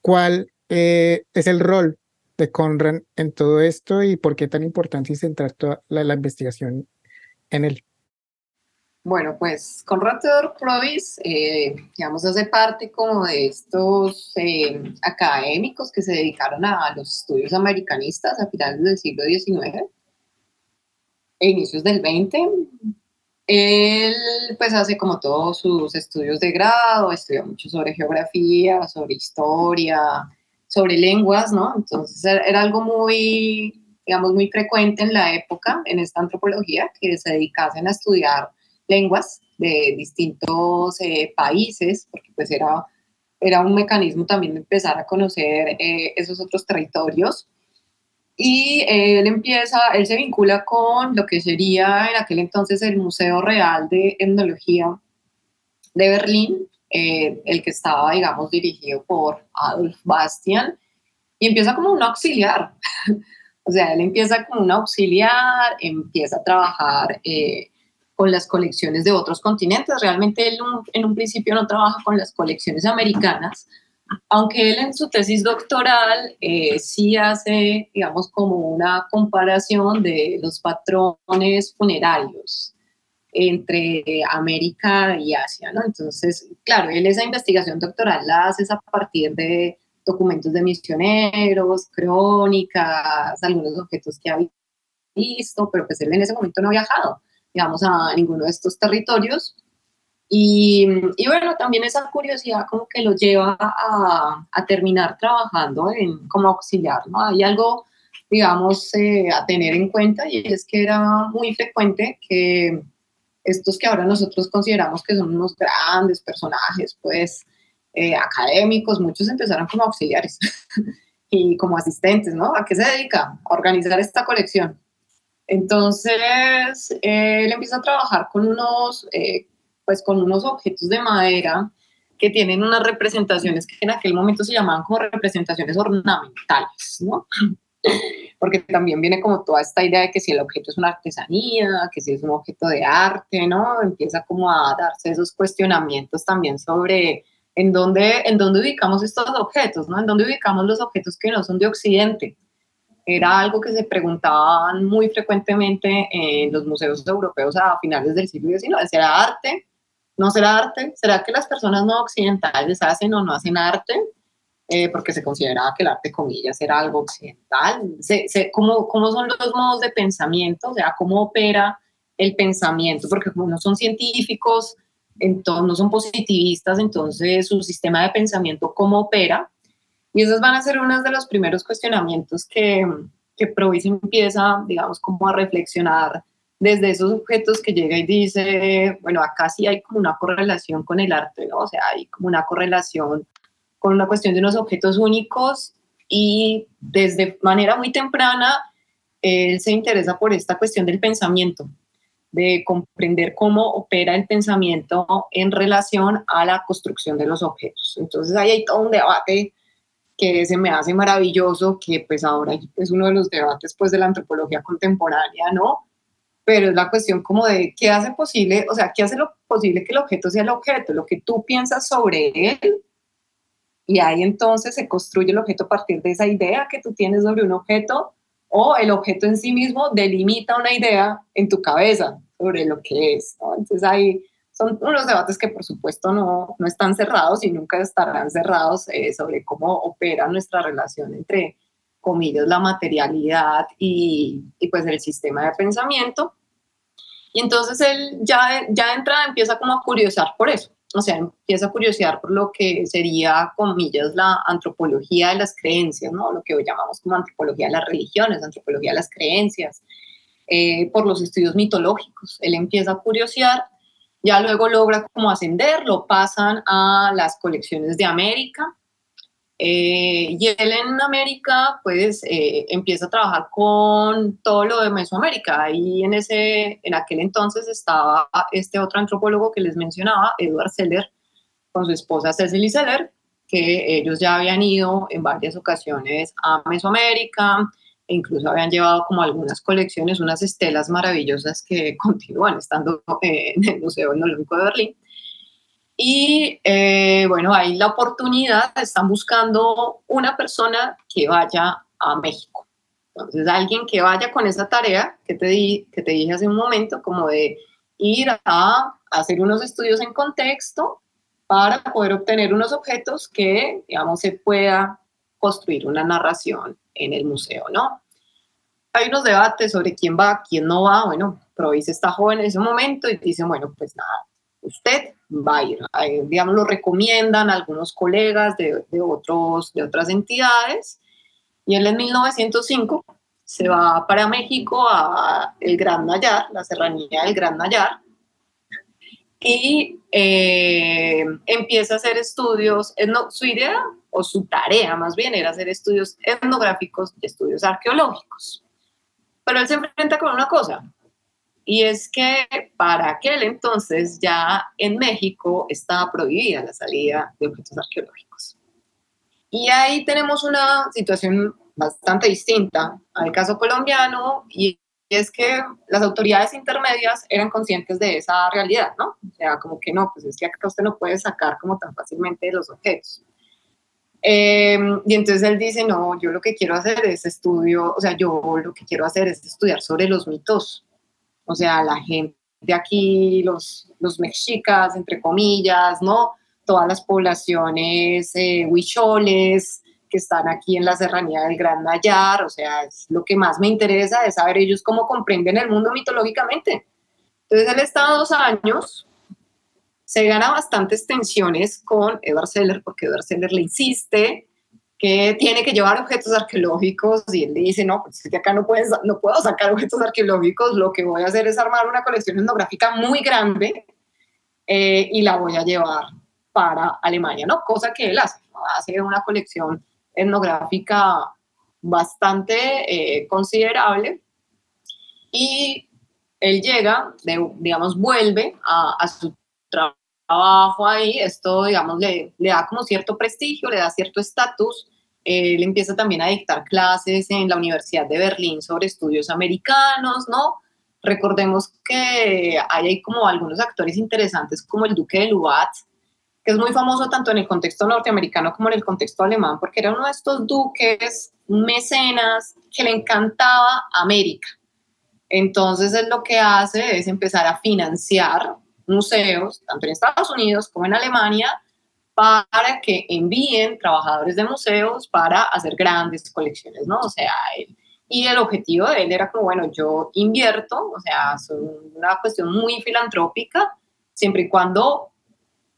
cuál eh, es el rol de Conrad en todo esto y por qué tan importante centrar toda la, investigación en él? Bueno, pues Conrad Theodor Provis, eh, digamos, hace parte como de estos eh, académicos que se dedicaron a los estudios americanistas a finales del siglo XIX e inicios del XX. Él pues hace como todos sus estudios de grado, estudia mucho sobre geografía, sobre historia, sobre lenguas, ¿no? Entonces era algo muy, digamos, muy frecuente en la época, en esta antropología, que se dedicasen a estudiar lenguas de distintos eh, países, porque pues era, era un mecanismo también de empezar a conocer eh, esos otros territorios. Y él empieza, él se vincula con lo que sería en aquel entonces el Museo Real de Etnología de Berlín, eh, el que estaba, digamos, dirigido por Adolf Bastian, y empieza como un auxiliar. o sea, él empieza como un auxiliar, empieza a trabajar eh, con las colecciones de otros continentes. Realmente él en un principio no trabaja con las colecciones americanas, aunque él en su tesis doctoral eh, sí hace, digamos, como una comparación de los patrones funerarios entre América y Asia, ¿no? Entonces, claro, él esa investigación doctoral la hace a partir de documentos de misioneros, crónicas, algunos objetos que ha visto, pero pues él en ese momento no ha viajado, digamos, a ninguno de estos territorios. Y, y bueno, también esa curiosidad como que lo lleva a, a terminar trabajando en, como auxiliar, ¿no? Hay algo, digamos, eh, a tener en cuenta y es que era muy frecuente que estos que ahora nosotros consideramos que son unos grandes personajes, pues eh, académicos, muchos empezaron como auxiliares y como asistentes, ¿no? ¿A qué se dedica? A organizar esta colección. Entonces, él empieza a trabajar con unos, eh, pues con unos objetos de madera que tienen unas representaciones que en aquel momento se llamaban como representaciones ornamentales, ¿no? porque también viene como toda esta idea de que si el objeto es una artesanía, que si es un objeto de arte, ¿no? Empieza como a darse esos cuestionamientos también sobre en dónde, en dónde ubicamos estos objetos, ¿no? En dónde ubicamos los objetos que no son de Occidente. Era algo que se preguntaban muy frecuentemente en los museos europeos a finales del siglo XIX. ¿Será arte? ¿No será arte? ¿Será que las personas no occidentales hacen o no hacen arte? Eh, porque se consideraba que el arte, comillas, era algo occidental. ¿cómo, ¿Cómo son los modos de pensamiento? O sea, ¿cómo opera el pensamiento? Porque como no son científicos, entonces, no son positivistas, entonces su sistema de pensamiento, ¿cómo opera? Y esos van a ser uno de los primeros cuestionamientos que, que Provis empieza, digamos, como a reflexionar desde esos objetos que llega y dice, bueno, acá sí hay como una correlación con el arte, ¿no? O sea, hay como una correlación con una cuestión de unos objetos únicos y desde manera muy temprana él se interesa por esta cuestión del pensamiento, de comprender cómo opera el pensamiento en relación a la construcción de los objetos. Entonces ahí hay todo un debate que se me hace maravilloso, que pues ahora es uno de los debates pues de la antropología contemporánea, ¿no? Pero es la cuestión como de qué hace posible, o sea, qué hace lo posible que el objeto sea el objeto, lo que tú piensas sobre él y ahí entonces se construye el objeto a partir de esa idea que tú tienes sobre un objeto o el objeto en sí mismo delimita una idea en tu cabeza sobre lo que es. Entonces ahí son unos debates que por supuesto no, no están cerrados y nunca estarán cerrados eh, sobre cómo opera nuestra relación entre comillas la materialidad y, y, pues el sistema de pensamiento. Y entonces él ya, ya de entrada empieza como a curiosar por eso o sea, empieza a curiosear por lo que sería, comillas, la antropología de las creencias, ¿no? Lo que hoy llamamos como antropología de las religiones, antropología de las creencias, eh, por los estudios mitológicos. Él empieza a curiosear, ya luego logra como ascender, lo pasan a las colecciones de América, eh, y él en América, pues, eh, empieza a trabajar con todo lo de Mesoamérica. Y en, ese, en aquel entonces estaba este otro antropólogo que les mencionaba, Edward Seller, con su esposa Cecily Seller, que ellos ya habían ido en varias ocasiones a Mesoamérica, e incluso habían llevado como algunas colecciones, unas estelas maravillosas que continúan estando en el Museo Etnológico de Berlín. Y eh, bueno, hay la oportunidad, están buscando una persona que vaya a México. Entonces, alguien que vaya con esa tarea que te, di, que te dije hace un momento, como de ir a hacer unos estudios en contexto para poder obtener unos objetos que, digamos, se pueda construir una narración en el museo, ¿no? Hay unos debates sobre quién va, quién no va. Bueno, Provis está joven en ese momento y dice, bueno, pues nada, usted va a ir. digamos, lo recomiendan algunos colegas de, otros, de otras entidades. Y él en 1905 se va para México a el Gran Nayar, la serranía del Gran Nayar, y eh, empieza a hacer estudios, su idea o su tarea más bien era hacer estudios etnográficos y estudios arqueológicos. Pero él se enfrenta con una cosa, y es que para aquel entonces ya en México estaba prohibida la salida de objetos arqueológicos. Y ahí tenemos una situación bastante distinta al caso colombiano y es que las autoridades intermedias eran conscientes de esa realidad, ¿no? O sea, como que no, pues es que acá usted no puede sacar como tan fácilmente los objetos. Eh, y entonces él dice, no, yo lo que quiero hacer es estudio, o sea, yo lo que quiero hacer es estudiar sobre los mitos o sea, la gente de aquí, los, los mexicas, entre comillas, ¿no? Todas las poblaciones eh, huicholes que están aquí en la serranía del Gran Nayar, o sea, es lo que más me interesa es saber ellos cómo comprenden el mundo mitológicamente. Entonces él está dos años, se gana bastantes tensiones con Edward Seller, porque Edward Seller le insiste que tiene que llevar objetos arqueológicos y él dice, no, pues es que acá no, puedes, no puedo sacar objetos arqueológicos, lo que voy a hacer es armar una colección etnográfica muy grande eh, y la voy a llevar para Alemania, ¿no? Cosa que él hace, hace una colección etnográfica bastante eh, considerable y él llega, digamos, vuelve a, a su trabajo ahí, esto, digamos, le, le da como cierto prestigio, le da cierto estatus. Él empieza también a dictar clases en la Universidad de Berlín sobre estudios americanos, ¿no? Recordemos que hay como algunos actores interesantes como el Duque de Lubat, que es muy famoso tanto en el contexto norteamericano como en el contexto alemán, porque era uno de estos duques mecenas que le encantaba América. Entonces él lo que hace es empezar a financiar museos, tanto en Estados Unidos como en Alemania, para que envíen trabajadores de museos para hacer grandes colecciones, ¿no? O sea, y el objetivo de él era como, bueno, yo invierto, o sea, es una cuestión muy filantrópica, siempre y cuando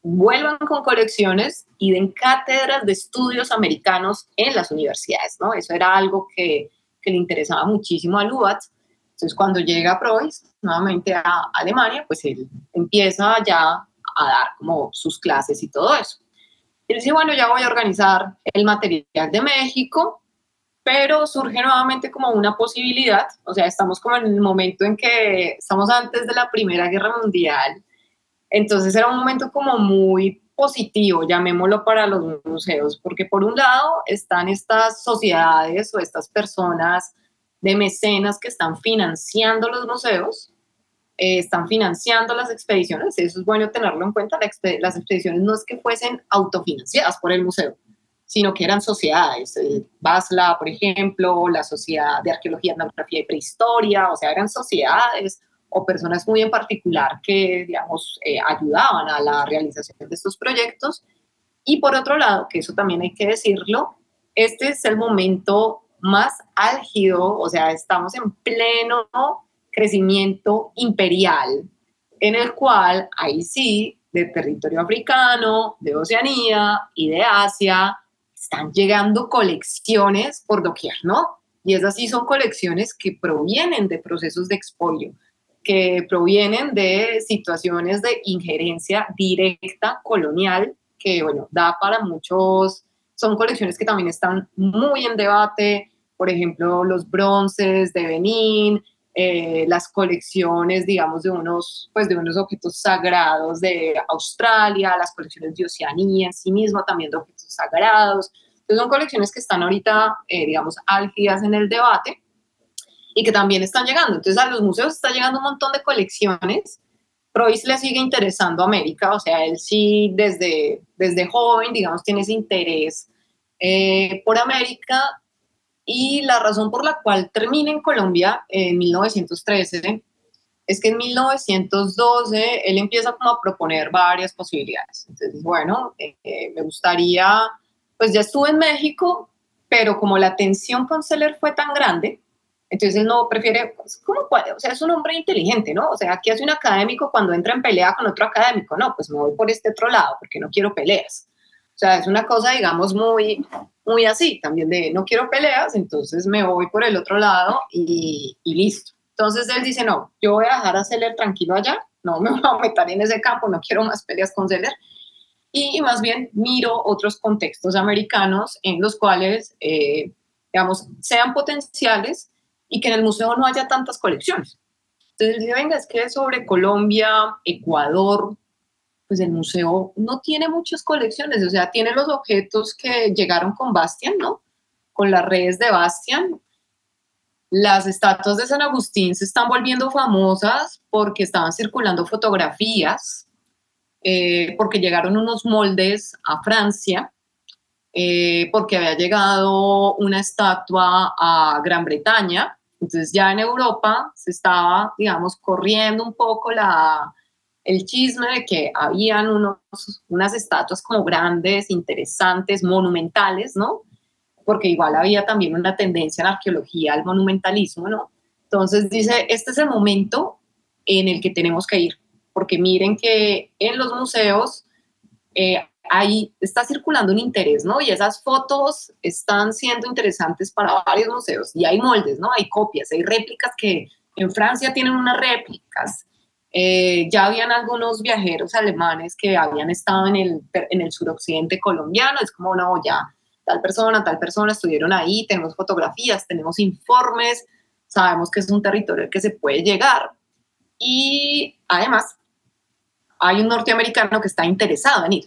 vuelvan con colecciones y den cátedras de estudios americanos en las universidades, ¿no? Eso era algo que, le interesaba muchísimo a Lubatz. Entonces, cuando llega Preuss nuevamente a Alemania, pues él empieza ya a dar como sus clases y todo eso. Y dice, bueno, ya voy a organizar el material de México, pero surge nuevamente como una posibilidad, o sea, estamos como en el momento en que estamos antes de la Primera Guerra Mundial, entonces era un momento como muy positivo, llamémoslo para los museos, porque por un lado están estas sociedades o estas personas de mecenas que están financiando los museos, eh, están financiando las expediciones, eso es bueno tenerlo en cuenta, las expediciones no es que fuesen autofinanciadas por el museo, sino que eran sociedades, Basla, por ejemplo, la Sociedad de Arqueología, Etnografía y Prehistoria, o sea, eran sociedades o personas muy en particular que, digamos, eh, ayudaban a la realización de estos proyectos. Y por otro lado, que eso también hay que decirlo, este es el momento más álgido, o sea, estamos en pleno crecimiento imperial, en el cual ahí sí, de territorio africano, de Oceanía y de Asia, están llegando colecciones por doquier, ¿no? Y esas sí son colecciones que provienen de procesos de expolio, que provienen de situaciones de injerencia directa colonial, que, bueno, da para muchos, son colecciones que también están muy en debate, por ejemplo, los bronces de Benín, eh, las colecciones, digamos, de unos, pues, de unos objetos sagrados de Australia, las colecciones de Oceanía en sí mismo, también de objetos sagrados. Entonces son colecciones que están ahorita, eh, digamos, álgidas en el debate y que también están llegando. Entonces a los museos está llegando un montón de colecciones. Royce le sigue interesando América, o sea, él sí desde, desde joven, digamos, tiene ese interés eh, por América y la razón por la cual termina en Colombia en 1913 es que en 1912 él empieza como a proponer varias posibilidades. Entonces, bueno, eh, me gustaría, pues ya estuve en México, pero como la tensión con Seller fue tan grande, entonces no prefiere, pues, ¿cómo puede? O sea, es un hombre inteligente, ¿no? O sea, ¿qué hace un académico cuando entra en pelea con otro académico? No, pues me voy por este otro lado porque no quiero peleas. O sea, es una cosa, digamos, muy, muy así, también de no quiero peleas, entonces me voy por el otro lado y, listo. Entonces él dice, no, yo voy a dejar a Seller tranquilo allá, no me voy a meter en ese campo, no quiero más peleas con Seller. Y más bien miro otros contextos americanos en los cuales, eh, digamos, sean potenciales y que en el museo no haya tantas colecciones. Entonces dice, venga, es que sobre Colombia, Ecuador, pues el museo no tiene muchas colecciones, o sea, tiene los objetos que llegaron con Bastian, ¿no? Con las redes de Bastian. Las estatuas de San Agustín se están volviendo famosas porque estaban circulando fotografías, eh, porque llegaron unos moldes a Francia, eh, porque había llegado una estatua a Gran Bretaña. Entonces ya en Europa se estaba, digamos, corriendo un poco la, el chisme de que habían unos, unas estatuas como grandes, interesantes, monumentales, ¿no? Porque igual había también una tendencia en arqueología al monumentalismo, ¿no? Entonces dice, este es el momento en el que tenemos que ir, porque miren que en los museos eh, ahí está circulando un interés, ¿no? Y esas fotos están siendo interesantes para varios museos. Y hay moldes, ¿no? Hay copias, hay réplicas que en Francia tienen unas réplicas, eh, ya habían algunos viajeros alemanes que habían estado en el, en el suroccidente colombiano, es como, no, ya, tal persona, tal persona estuvieron ahí, tenemos fotografías, tenemos informes, sabemos que es un territorio al que se puede llegar. Y además hay un norteamericano que está interesado en ir,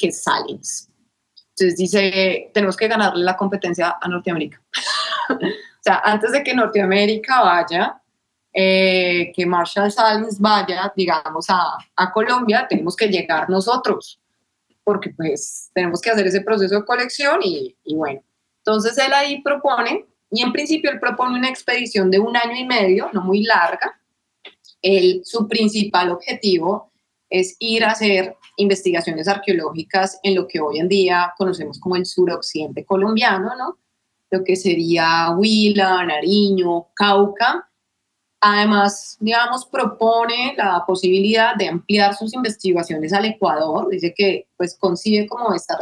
que Salins. Entonces dice, tenemos que ganarle la competencia a Norteamérica. o sea, antes de que Norteamérica vaya, eh, que Marshall Salins vaya, digamos, a, a, Colombia, tenemos que llegar nosotros, porque pues tenemos que hacer ese proceso de colección y, y bueno, entonces él ahí propone, y en principio él propone una expedición de un año y medio, no muy larga. Él, su principal objetivo es ir a hacer investigaciones arqueológicas en lo que hoy en día conocemos como el suroccidente colombiano, ¿no? Lo que sería Huila, Nariño, Cauca. Además, digamos, propone la posibilidad de ampliar sus investigaciones al Ecuador. Dice que pues concibe como esta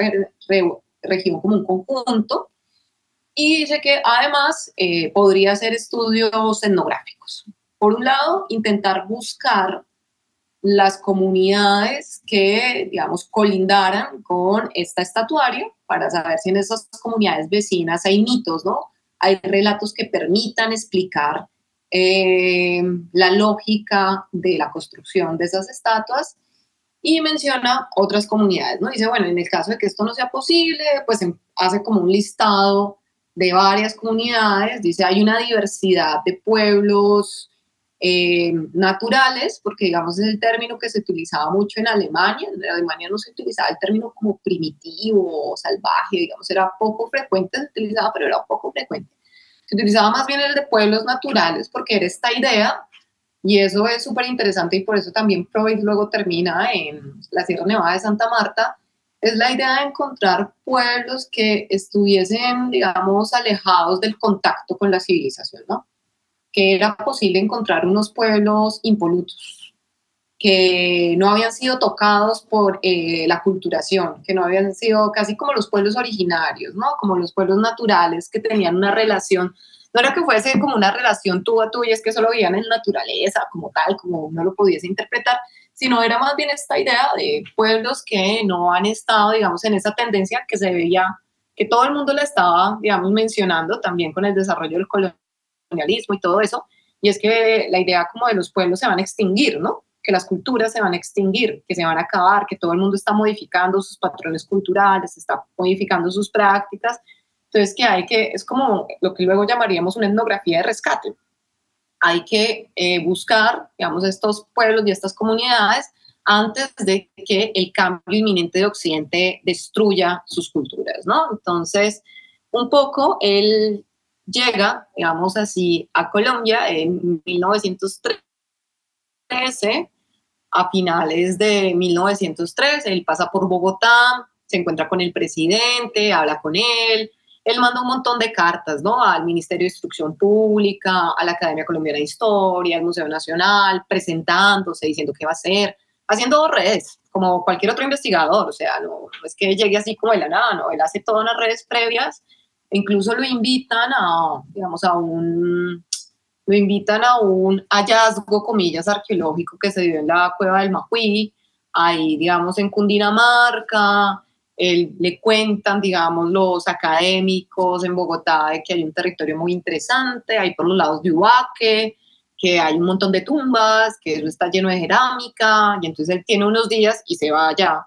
región como un conjunto y dice que además eh, podría hacer estudios etnográficos. Por un lado, intentar buscar las comunidades que, digamos, colindaran con esta estatuario para saber si en esas comunidades vecinas hay mitos, ¿no? Hay relatos que permitan explicar eh, la lógica de la construcción de esas estatuas y menciona otras comunidades, ¿no? Dice, bueno, en el caso de que esto no sea posible, pues em, hace como un listado de varias comunidades, dice, hay una diversidad de pueblos eh, naturales, porque digamos es el término que se utilizaba mucho en Alemania, en Alemania no se utilizaba el término como primitivo o salvaje, digamos, era poco frecuente, se utilizaba, pero era poco frecuente. Se utilizaba más bien el de pueblos naturales, porque era esta idea y eso es súper interesante y por eso también Freud luego termina en la Sierra Nevada de Santa Marta, es la idea de encontrar pueblos que estuviesen, digamos, alejados del contacto con la civilización, ¿no? Que era posible encontrar unos pueblos impolutos, que no habían sido tocados por eh, la culturación, que no habían sido casi como los pueblos originarios, ¿no? Como los pueblos naturales que tenían una relación no era que fuese como una relación tú a tú y es que solo veían en naturaleza como tal, como uno lo pudiese interpretar, sino era más bien esta idea de pueblos que no han estado, digamos, en esa tendencia que se veía, que todo el mundo la estaba, digamos, mencionando también con el desarrollo del colonialismo y todo eso, y es que la idea como de los pueblos se van a extinguir, ¿no? Que las culturas se van a extinguir, que se van a acabar, que todo el mundo está modificando sus patrones culturales, está modificando sus prácticas, entonces que hay que, es como lo que luego llamaríamos una etnografía de rescate, hay que eh, buscar, digamos, estos pueblos y estas comunidades antes de que el cambio inminente de Occidente destruya sus culturas, ¿no? Entonces, un poco él llega, digamos así, a Colombia en 1913, a finales de 1913, él pasa por Bogotá, se encuentra con el presidente, habla con él, él manda un montón de cartas, ¿no? Al Ministerio de Instrucción Pública, a la Academia Colombiana de Historia, al Museo Nacional, presentándose, diciendo qué va a hacer, haciendo redes, como cualquier otro investigador, o sea, no, es que llegue así como de la nada, ¿no? Él hace todas unas redes previas, incluso lo invitan a, digamos, a un, lo invitan a un hallazgo, comillas, arqueológico que se dio en la cueva del Macuí, ahí, digamos, en Cundinamarca, le cuentan, digamos, los académicos en Bogotá de que hay un territorio muy interesante, hay por los lados de Ubaque, que hay un montón de tumbas, que eso está lleno de cerámica, y entonces él tiene unos días y se va allá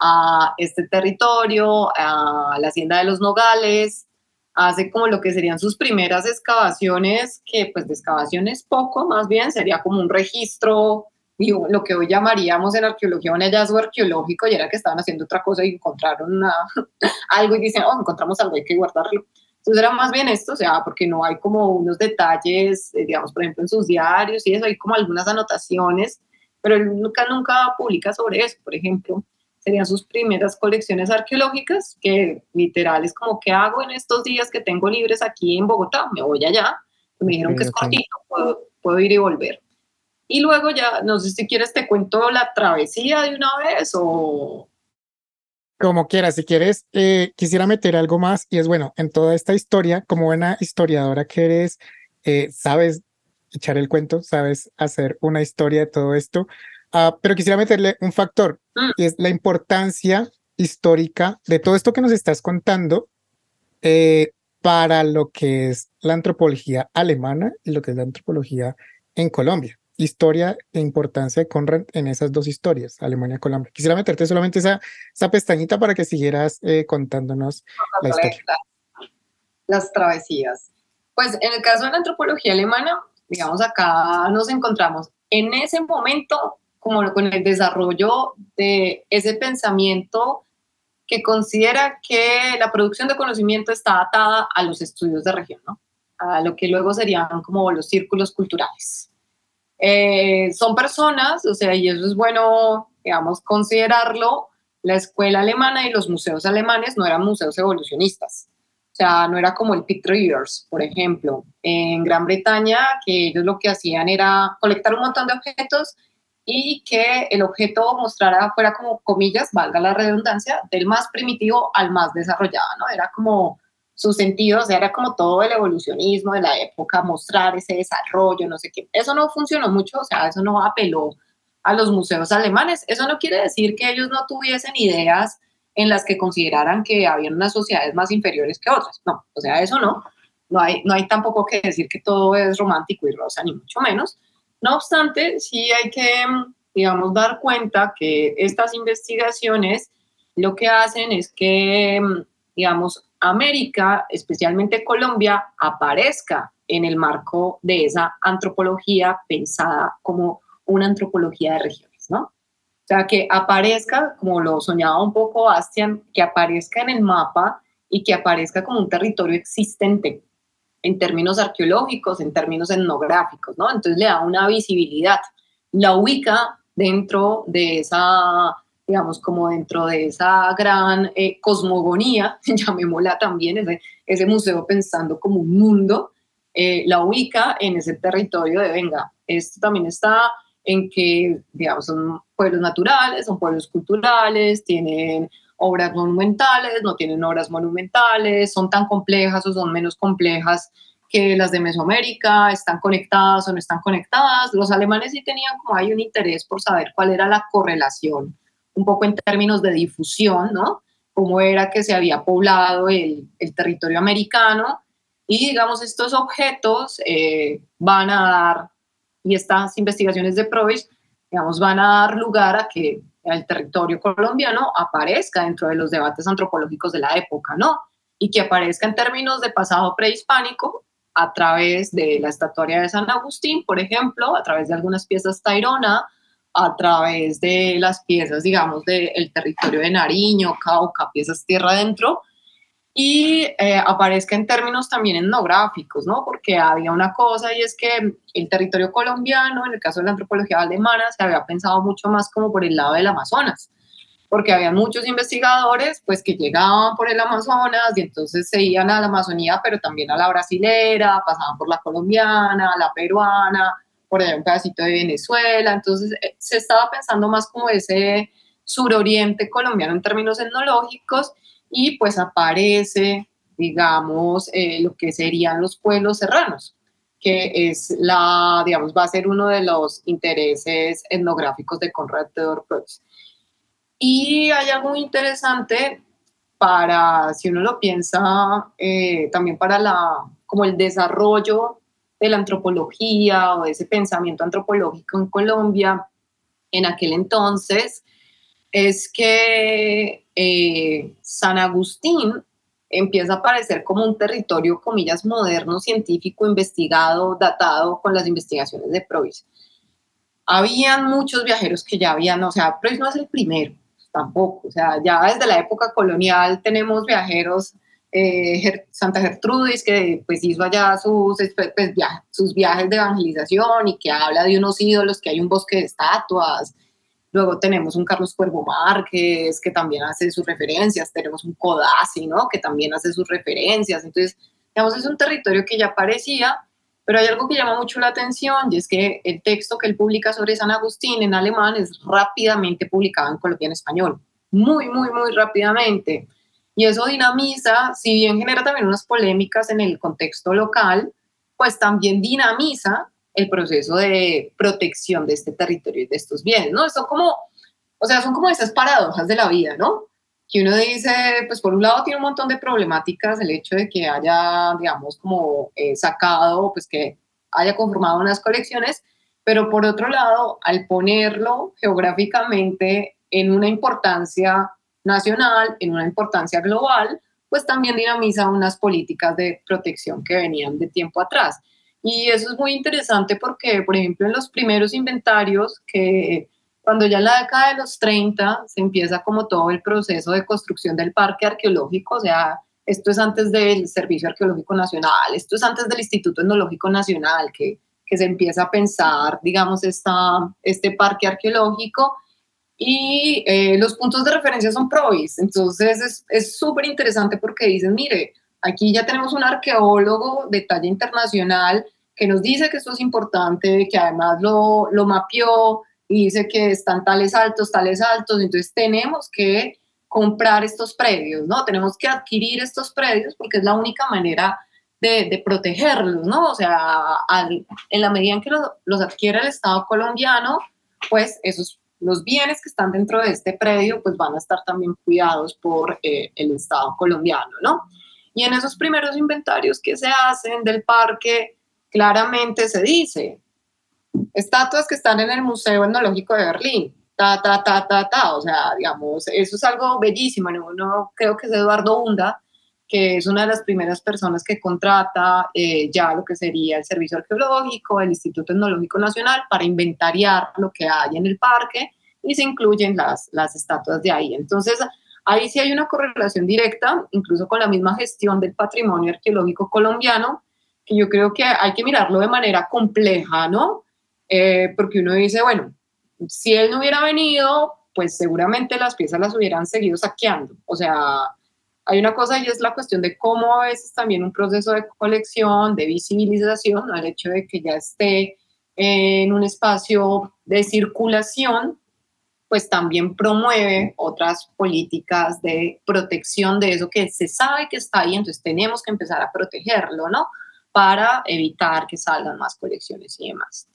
a este territorio, a la hacienda de los Nogales, hace como lo que serían sus primeras excavaciones, que pues de excavaciones poco, más bien sería como un registro lo que hoy llamaríamos en arqueología un hallazgo arqueológico y era que estaban haciendo otra cosa y encontraron algo y dicen, oh, encontramos algo, hay que guardarlo. Entonces era más bien esto, o sea, porque no hay como unos detalles, eh, digamos, por ejemplo, en sus diarios y eso, hay como algunas anotaciones, pero él nunca, nunca publica sobre eso, por ejemplo. Serían sus primeras colecciones arqueológicas, que literal es como, ¿qué hago en estos días que tengo libres aquí en Bogotá? Me voy allá. Me dijeron que es cortito, puedo, puedo ir y volver. Y luego ya, no sé si quieres, te cuento la travesía de una vez o... Como quieras, si quieres, eh, quisiera meter algo más y es bueno, en toda esta historia, como buena historiadora que eres, eh, sabes echar el cuento, sabes hacer una historia de todo esto, uh, pero quisiera meterle un factor. Y es la importancia histórica de todo esto que nos estás contando eh, para lo que es la antropología alemana y lo que es la antropología en Colombia historia e importancia de Conrad en esas dos historias, Alemania-Colombia. Quisiera meterte solamente esa, esa pestañita para que siguieras eh, contándonos la historia. Las travesías. Pues en el caso de la antropología alemana, digamos, acá nos encontramos en ese momento como con el desarrollo de ese pensamiento que considera que la producción de conocimiento está atada a los estudios de región, ¿no? a lo que luego serían como los círculos culturales. Eh, son personas, o sea, y eso es bueno digamos, considerarlo, la escuela alemana y los museos alemanes no eran museos evolucionistas. O sea, no era como el Picture Years, por ejemplo. En Gran Bretaña, que ellos lo que hacían era colectar un montón de objetos y que el objeto mostrara, fuera como comillas, valga la redundancia, del más primitivo al más desarrollado, ¿no? Era como su sentido, o sea, era como todo el evolucionismo de la época, mostrar ese desarrollo, no sé qué. Eso no funcionó mucho, o sea, eso no apeló a los museos alemanes. Eso no quiere decir que ellos no tuviesen ideas en las que consideraran que habían unas sociedades más inferiores que otras. No, o sea, eso no. No hay, no hay tampoco que decir que todo es romántico y rosa, ni mucho menos. No obstante, sí hay que, digamos, dar cuenta que estas investigaciones lo que hacen es que, digamos, América, especialmente Colombia, aparezca en el marco de esa antropología pensada como una antropología de regiones, ¿no? O sea, que aparezca, como lo soñaba un poco Bastian, que aparezca en el mapa y que aparezca como un territorio existente en términos arqueológicos, en términos etnográficos, ¿no? Entonces le da una visibilidad, la ubica dentro de esa, digamos, como dentro de esa gran eh, cosmogonía, llamémosla también, ese, ese museo pensando como un mundo, eh, la ubica en ese territorio de, venga, esto también está en que, digamos, son pueblos naturales, son pueblos culturales, tienen obras monumentales, no tienen obras monumentales, son tan complejas o son menos complejas que las de Mesoamérica, están conectadas o no están conectadas. Los alemanes sí tenían como hay un interés por saber cuál era la correlación, un poco en términos de difusión, ¿no? Cómo era que se había poblado el, el territorio americano. Y digamos, estos objetos eh, van a dar y estas investigaciones de PROVIS, digamos, van a dar lugar a que el territorio colombiano aparezca dentro de los debates antropológicos de la época, ¿no? Y que aparezca en términos de pasado prehispánico a través de la estatuaria de San Agustín, por ejemplo, a través de algunas piezas Tairona, a través de las piezas, digamos, del territorio de Nariño, Cauca, piezas tierra adentro, y eh, aparezca en términos también etnográficos, ¿no? Porque había una cosa y es que el territorio colombiano, en el caso de la antropología alemana, se había pensado mucho más como por el lado del Amazonas, porque había muchos investigadores pues que llegaban por el Amazonas y entonces se iban a la Amazonía, pero también a la brasilera, pasaban por la colombiana, la peruana, por ahí un pedacito de Venezuela, entonces eh, se estaba pensando más como ese suroriente colombiano en términos etnológicos y pues aparece, digamos, eh, lo que serían los pueblos serranos, que es la, digamos, va a ser uno de los intereses etnográficos de Conrad Theodor Preuss. Y hay algo muy interesante para, si uno lo piensa, eh, también para la, como el desarrollo de la antropología o de ese pensamiento antropológico en Colombia en aquel entonces, es que eh, San Agustín empieza a aparecer como un territorio, comillas, moderno, científico, investigado, datado con las investigaciones de Preuss. Habían muchos viajeros que ya habían, o sea, Preuss no es el primero, tampoco, o sea, ya desde la época colonial tenemos viajeros, eh, Santa Gertrudis, que pues hizo allá sus, pues, sus viajes de evangelización y que habla de unos ídolos, que hay un bosque de estatuas, Luego tenemos un Carlos Cuervo Márquez, que también hace sus referencias. Tenemos un Codazzi, ¿no? Que también hace sus referencias. Entonces, digamos, es un territorio que ya aparecía, pero hay algo que llama mucho la atención y es que el texto que él publica sobre San Agustín en alemán es rápidamente publicado en Colombia en español. Muy, muy, muy rápidamente. Y eso dinamiza, si bien genera también unas polémicas en el contexto local, pues también dinamiza el proceso de protección de este territorio y de estos bienes, ¿no? Son como, o sea, son como esas paradojas de la vida, ¿no? Que uno dice, pues por un lado tiene un montón de problemáticas el hecho de que haya, digamos, como eh, sacado, pues que haya conformado unas colecciones, pero por otro lado, al ponerlo geográficamente en una importancia nacional, en una importancia global, pues también dinamiza unas políticas de protección que venían de tiempo atrás. Y eso es muy interesante porque, por ejemplo, en los primeros inventarios, que cuando ya en la década de los 30 se empieza como todo el proceso de construcción del parque arqueológico, o sea, esto es antes del Servicio Arqueológico Nacional, esto es antes del Instituto Etnológico Nacional, que, que se empieza a pensar, digamos, esta, este parque arqueológico. y eh, los puntos de referencia son PROVIS. Entonces es súper interesante porque dicen, mire, aquí ya tenemos un arqueólogo de talla internacional que nos dice que esto es importante, que además lo, lo mapeó y dice que están tales altos, tales altos, entonces tenemos que comprar estos predios, ¿no? Tenemos que adquirir estos predios porque es la única manera de, de protegerlos, ¿no? O sea, en la medida en que los, los adquiere el Estado colombiano, pues esos los bienes que están dentro de este predio pues van a estar también cuidados por eh, el Estado colombiano, ¿no? Y en esos primeros inventarios que se hacen del parque, claramente se dice, estatuas que están en el Museo Etnológico de Berlín, ta, ta, ta, ta, ta, o sea, digamos, eso es algo bellísimo, no, no creo que es Eduardo Hunda, que es una de las primeras personas que contrata eh, ya lo que sería el Servicio Arqueológico, el Instituto Etnológico Nacional, para inventariar lo que hay en el parque y se incluyen las, las estatuas de ahí. Entonces, ahí sí hay una correlación directa, incluso con la misma gestión del patrimonio arqueológico colombiano, que yo creo que hay que mirarlo de manera compleja, ¿no? Eh, porque uno dice, bueno, si él no hubiera venido, pues seguramente las piezas las hubieran seguido saqueando. O sea, hay una cosa y es la cuestión de cómo a veces también un proceso de colección, de visibilización, ¿no? el hecho de que ya esté en un espacio de circulación, pues también promueve otras políticas de protección de eso que se sabe que está ahí, entonces tenemos que empezar a protegerlo, ¿no? Para evitar que salgan más colecciones y demás.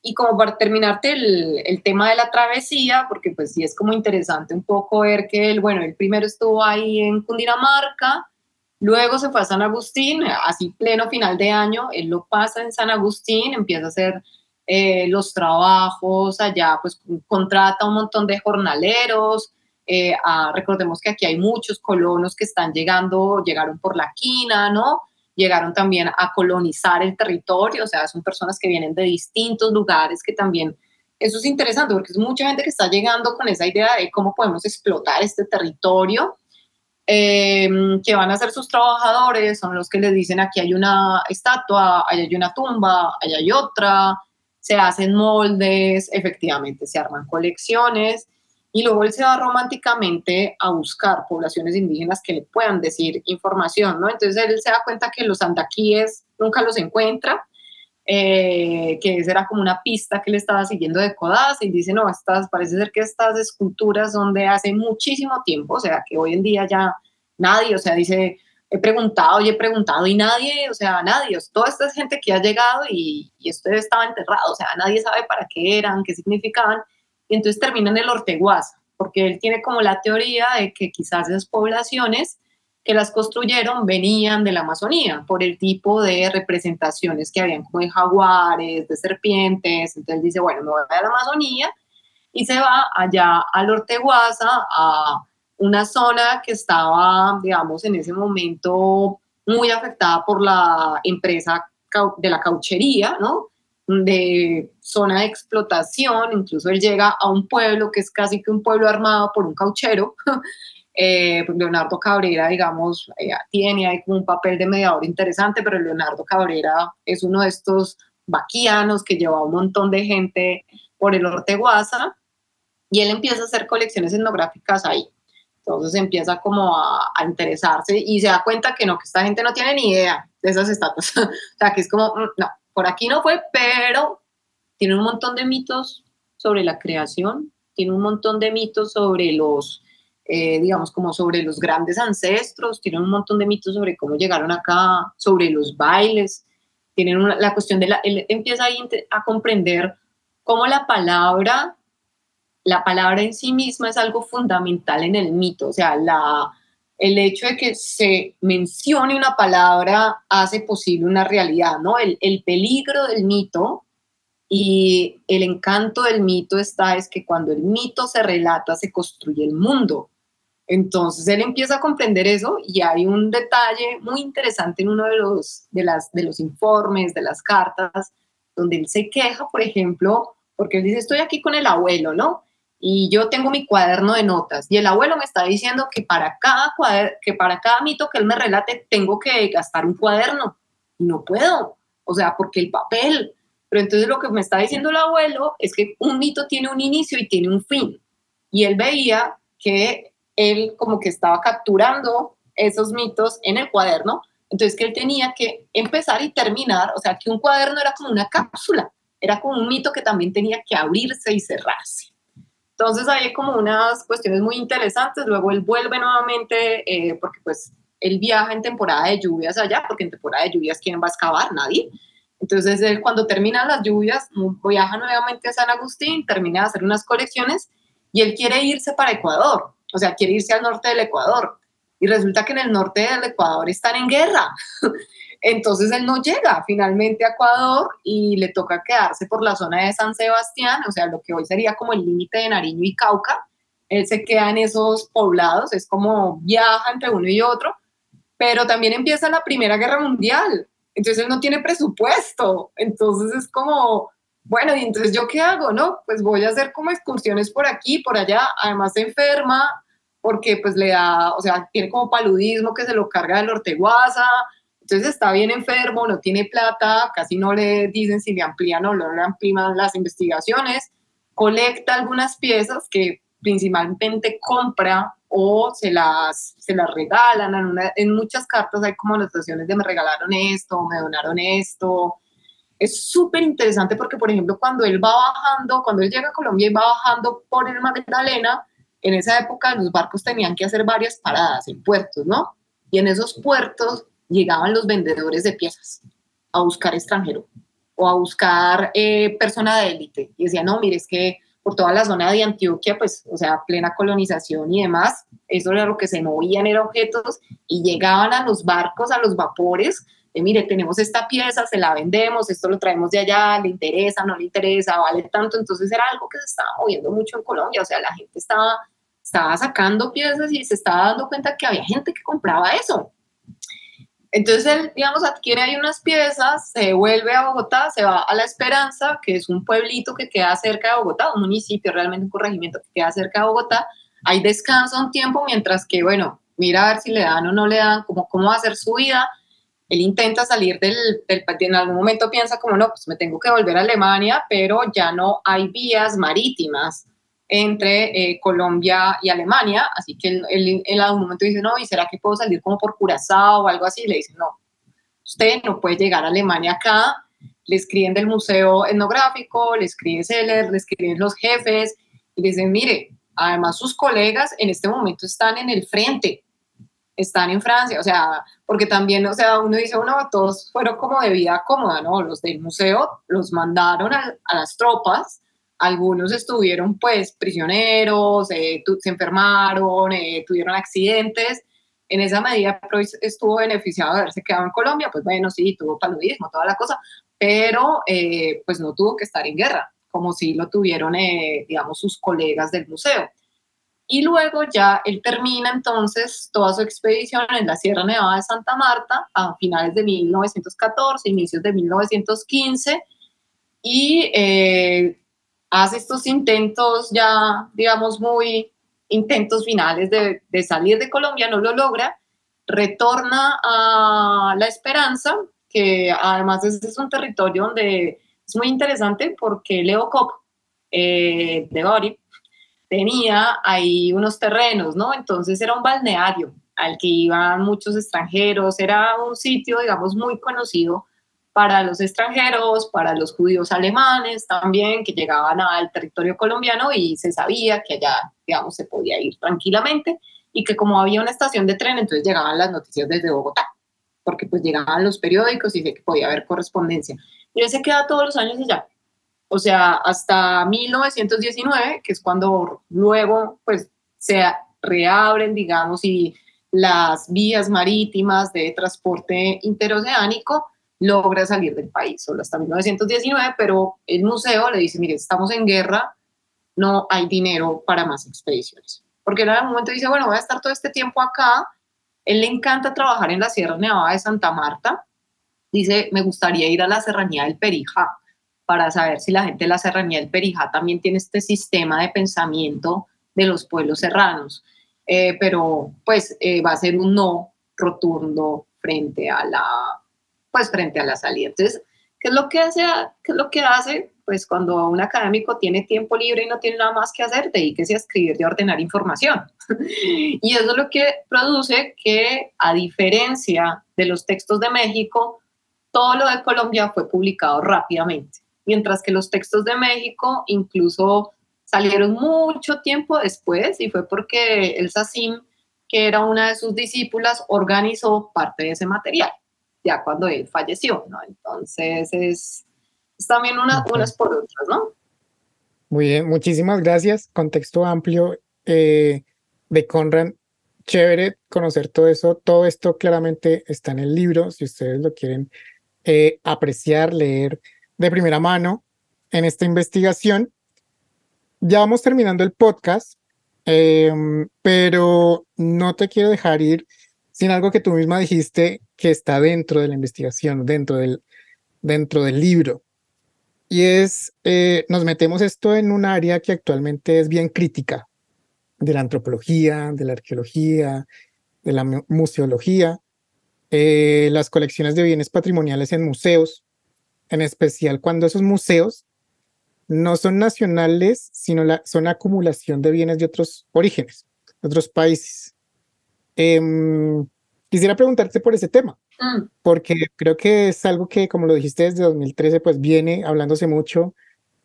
Y como para terminarte el, tema de la travesía, porque pues sí es como interesante un poco ver que él, bueno, él primero estuvo ahí en Cundinamarca, luego se fue a San Agustín, así pleno final de año, él lo pasa en San Agustín, empieza a hacer eh, los trabajos allá, pues contrata un montón de jornaleros, eh, recordemos que aquí hay muchos colonos que están llegando, llegaron por la quina, ¿no? llegaron también a colonizar el territorio, o sea, son personas que vienen de distintos lugares que también, eso es interesante porque es mucha gente que está llegando con esa idea de cómo podemos explotar este territorio, eh, que van a ser sus trabajadores, son los que les dicen aquí hay una estatua, allá hay una tumba, allá hay otra, se hacen moldes, efectivamente se arman colecciones y luego él se va románticamente a buscar poblaciones indígenas que le puedan decir información, ¿no? Entonces él se da cuenta que los andaquíes nunca los encuentra, eh, que esa era como una pista que le estaba siguiendo de Codaz y dice, no, estas, parece ser que estas esculturas son de hace muchísimo tiempo, o sea, que hoy en día ya nadie, o sea, dice, he preguntado y he preguntado y nadie, o sea, nadie, toda esta gente que ha llegado y, y esto estaba enterrado, o sea, nadie sabe para qué eran, qué significaban, y entonces termina en el Orteguaza, porque él tiene como la teoría de que quizás esas poblaciones que las construyeron venían de la Amazonía por el tipo de representaciones que habían como de jaguares, de serpientes, entonces dice, bueno, me voy a la Amazonía y se va allá al Orteguaza, a una zona que estaba, digamos, en ese momento muy afectada por la empresa de la cauchería, ¿no? de zona de explotación, incluso él llega a un pueblo que es casi que un pueblo armado por un cauchero. Eh, pues Leonardo Cabrera, digamos, eh, tiene ahí como un papel de mediador interesante, pero Leonardo Cabrera es uno de estos vaquianos que lleva un montón de gente por el Orteguaza y él empieza a hacer colecciones etnográficas ahí. Entonces empieza como a, a, interesarse y se da cuenta que no, que esta gente no tiene ni idea de esas estatuas. o sea, que es como, mm, no, por aquí no fue, pero tiene un montón de mitos sobre la creación, tiene un montón de mitos sobre los, eh, digamos, como sobre los grandes ancestros, tiene un montón de mitos sobre cómo llegaron acá, sobre los bailes, tienen la cuestión de la, él empieza a comprender cómo la palabra, la palabra en sí misma es algo fundamental en el mito, o sea, la, el hecho de que se mencione una palabra hace posible una realidad, ¿no? El, peligro del mito y el encanto del mito está es que cuando el mito se relata se construye el mundo. Entonces él empieza a comprender eso y hay un detalle muy interesante en uno de los, de las, de los informes, de las cartas, donde él se queja, por ejemplo, porque él dice, estoy aquí con el abuelo, ¿no? Y yo tengo mi cuaderno de notas y el abuelo me está diciendo que para cada que para cada mito que él me relate tengo que gastar un cuaderno y no puedo, o sea, porque el papel. Pero entonces lo que me está diciendo el abuelo es que un mito tiene un inicio y tiene un fin. y él veía que él como que estaba capturando esos mitos en el cuaderno, entonces que él tenía que empezar y terminar, o sea, que un cuaderno era como una cápsula, era como un mito que también tenía que abrirse y cerrarse. Entonces hay como unas cuestiones muy interesantes, luego él vuelve nuevamente, eh, porque pues él viaja en temporada de lluvias allá, porque en temporada de lluvias, ¿quién va a excavar? Nadie. Entonces él cuando terminan las lluvias, viaja nuevamente a San Agustín, termina de hacer unas colecciones y él quiere irse para Ecuador, o sea, quiere irse al norte del Ecuador. Y resulta que en el norte del Ecuador están en guerra. Entonces él no llega finalmente a Ecuador y le toca quedarse por la zona de San Sebastián, o sea, lo que hoy sería como el límite de Nariño y Cauca. Él se queda en esos poblados, es como viaja entre uno y otro, pero también empieza la Primera Guerra Mundial. Entonces él no tiene presupuesto. Entonces es como, bueno, y entonces yo qué hago, ¿no? Pues voy a hacer como excursiones por aquí, por allá. Además se enferma porque pues le da, o sea, tiene como paludismo que se lo carga del orteguaza entonces está bien enfermo, no tiene plata, casi no le dicen si le amplían o no le amplían las investigaciones, colecta algunas piezas que principalmente compra o se las, se las regalan. En, en muchas cartas hay como anotaciones de me regalaron esto, me donaron esto. Es súper interesante porque, por ejemplo, cuando él va bajando, cuando él llega a Colombia y va bajando por el Magdalena, en esa época los barcos tenían que hacer varias paradas en puertos, ¿no? Y en esos puertos llegaban los vendedores de piezas a buscar extranjero o a buscar eh, persona de élite y decían, no, mire, es que por toda la zona de Antioquia, pues, o sea, plena colonización y demás, eso era lo que se movían, eran objetos y llegaban a los barcos, a los vapores, de mire, tenemos esta pieza, se la vendemos, esto lo traemos de allá, le interesa, no le interesa, vale tanto, entonces era algo que se estaba moviendo mucho en Colombia, o sea, la gente estaba, estaba sacando piezas y se estaba dando cuenta que había gente que compraba eso. Entonces él, digamos, adquiere ahí unas piezas, se vuelve a Bogotá, se va a La Esperanza, que es un pueblito que queda cerca de Bogotá, un municipio, realmente un corregimiento que queda cerca de Bogotá. Ahí descansa un tiempo mientras que, bueno, mira a ver si le dan o no le dan, cómo, cómo va a ser su vida. Él intenta salir del, del, en algún momento piensa como, no, pues me tengo que volver a Alemania, pero ya no hay vías marítimas entre eh, Colombia y Alemania, así que él, en algún momento dice, no, ¿y será que puedo salir como por Curazao o algo así? Le dicen, no, usted no puede llegar a Alemania acá, le escriben del museo etnográfico, le escriben Seller, le escriben los jefes, y le dicen, mire, además sus colegas en este momento están en el frente, están en Francia, o sea, porque también, o sea, uno dice, bueno, todos fueron como de vida cómoda, ¿no? Los del museo los mandaron a, a las tropas, algunos estuvieron pues prisioneros, eh, se enfermaron, eh, tuvieron accidentes. En esa medida estuvo beneficiado de haberse quedado en Colombia, pues bueno, sí, tuvo paludismo, toda la cosa, pero eh, pues no tuvo que estar en guerra, como si lo tuvieron, digamos, sus colegas del museo. Y luego ya él termina entonces toda su expedición en la Sierra Nevada de Santa Marta a finales de 1914, inicios de 1915, y hace estos intentos ya, digamos, muy intentos finales de, salir de Colombia, no lo logra, retorna a La Esperanza, que además es un territorio donde es muy interesante porque Leo Cop eh, de Bori tenía ahí unos terrenos, ¿no? Entonces era un balneario al que iban muchos extranjeros, era un sitio, digamos, muy conocido para los extranjeros, para los judíos alemanes también, que llegaban al territorio colombiano y se sabía que allá, digamos, se podía ir tranquilamente y que como había una estación de tren, entonces llegaban las noticias desde Bogotá, porque pues llegaban los periódicos y sé que podía haber correspondencia. Y él se queda todos los años allá. O sea, hasta 1919, que es cuando luego pues se reabren, digamos, y las vías marítimas de transporte interoceánico, logra salir del país, solo hasta 1919, pero el museo le dice, mire, estamos en guerra, no hay dinero para más expediciones. Porque en algún momento dice, bueno, voy a estar todo este tiempo acá, él le encanta trabajar en la Sierra Nevada de Santa Marta, dice, me gustaría ir a la Serranía del Perijá para saber si la gente de la Serranía del Perijá también tiene este sistema de pensamiento de los pueblos serranos. Eh, pero pues eh, va a ser un no rotundo frente a la pues frente a la salida. Entonces, ¿qué es lo que hace? ¿Qué es lo que hace? pues cuando un académico tiene tiempo libre y no tiene nada más que hacer, dedíquese a escribir y ordenar información. y eso es lo que produce que, a diferencia de los textos de México, todo lo de Colombia fue publicado rápidamente, mientras que los textos de México incluso salieron mucho tiempo después y fue porque el SACIM, que era una de sus discípulas, organizó parte de ese material, ya cuando él falleció, ¿no? Entonces es, también una, unas por otras, ¿no? Muy bien, muchísimas gracias. Contexto amplio eh, de Conran. Chévere conocer todo eso. Todo esto claramente está en el libro, si ustedes lo quieren eh, apreciar, leer de primera mano en esta investigación. Ya vamos terminando el podcast, em, pero no te quiero dejar ir sin algo que tú misma dijiste que está dentro de la investigación, dentro del, dentro del libro. Y es, eh, nos metemos esto en un área que actualmente es bien crítica, de la antropología, de la arqueología, de la museología, eh, las colecciones de bienes patrimoniales en museos, en especial cuando esos museos no son nacionales, sino son acumulación de bienes de otros orígenes, de otros países. Em, quisiera preguntarte por ese tema, mm. porque creo que es algo que, como lo dijiste desde 2013, pues viene hablándose mucho.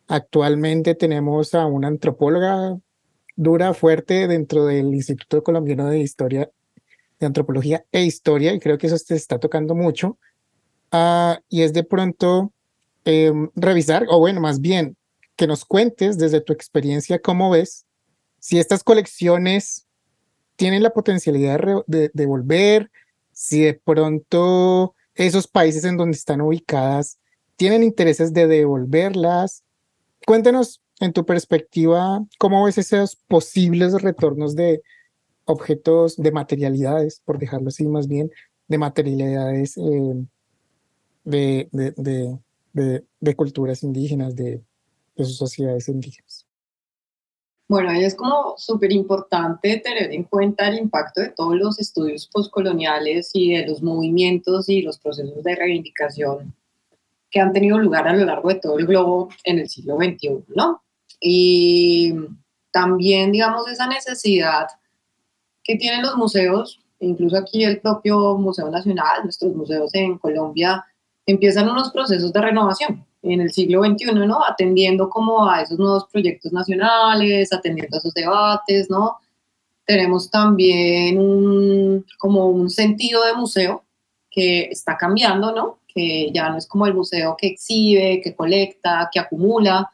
Actualmente tenemos a una antropóloga dura, fuerte dentro del Instituto Colombiano de Historia, de Antropología e Historia, y creo que eso te está tocando mucho. Ah, y es de pronto em, revisar, o bueno, más bien, que nos cuentes desde tu experiencia cómo ves si estas colecciones tienen la potencialidad de, de, volver, si de pronto esos países en donde están ubicadas tienen intereses de devolverlas. Cuéntanos en tu perspectiva cómo ves esos posibles retornos de objetos, de materialidades, por dejarlo así más bien, de materialidades eh, de, de, de culturas indígenas, de de sus sociedades indígenas. Bueno, ahí es como súper importante tener en cuenta el impacto de todos los estudios postcoloniales y de los movimientos y los procesos de reivindicación que han tenido lugar a lo largo de todo el globo en el siglo XXI, ¿no? Y también, digamos, esa necesidad que tienen los museos, incluso aquí el propio Museo Nacional, nuestros museos en Colombia, empiezan unos procesos de renovación en el siglo XXI, ¿no? Atendiendo como a esos nuevos proyectos nacionales, atendiendo a esos debates, ¿no? Tenemos también como un sentido de museo que está cambiando, ¿no? Que ya no es como el museo que exhibe, que colecta, que acumula,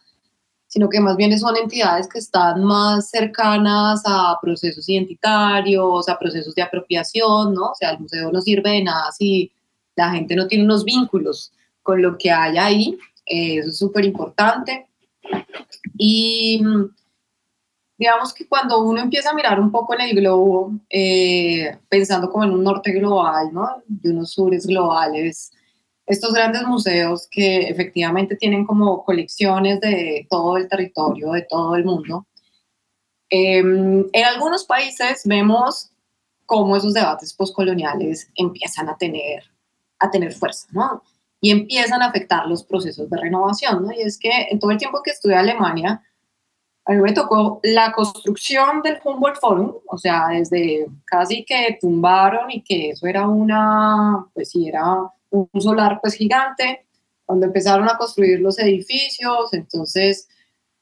sino que más bien son entidades que están más cercanas a procesos identitarios, a procesos de apropiación, ¿no? O sea, el museo no sirve de nada si la gente no tiene unos vínculos con lo que hay ahí, eh, eso es súper importante. Y digamos que cuando uno empieza a mirar un poco en el globo, eh, pensando como en un norte global, ¿no? De unos sures globales, estos grandes museos que efectivamente tienen como colecciones de todo el territorio, de todo el mundo. Em, en algunos países vemos cómo esos debates postcoloniales empiezan a tener, a tener fuerza, ¿no? y empiezan a afectar los procesos de renovación, ¿no? Y es que en todo el tiempo que estuve en Alemania, a mí me tocó la construcción del Humboldt Forum, o sea, desde casi que tumbaron y que eso era una, pues sí, era un solar pues gigante, cuando empezaron a construir los edificios, entonces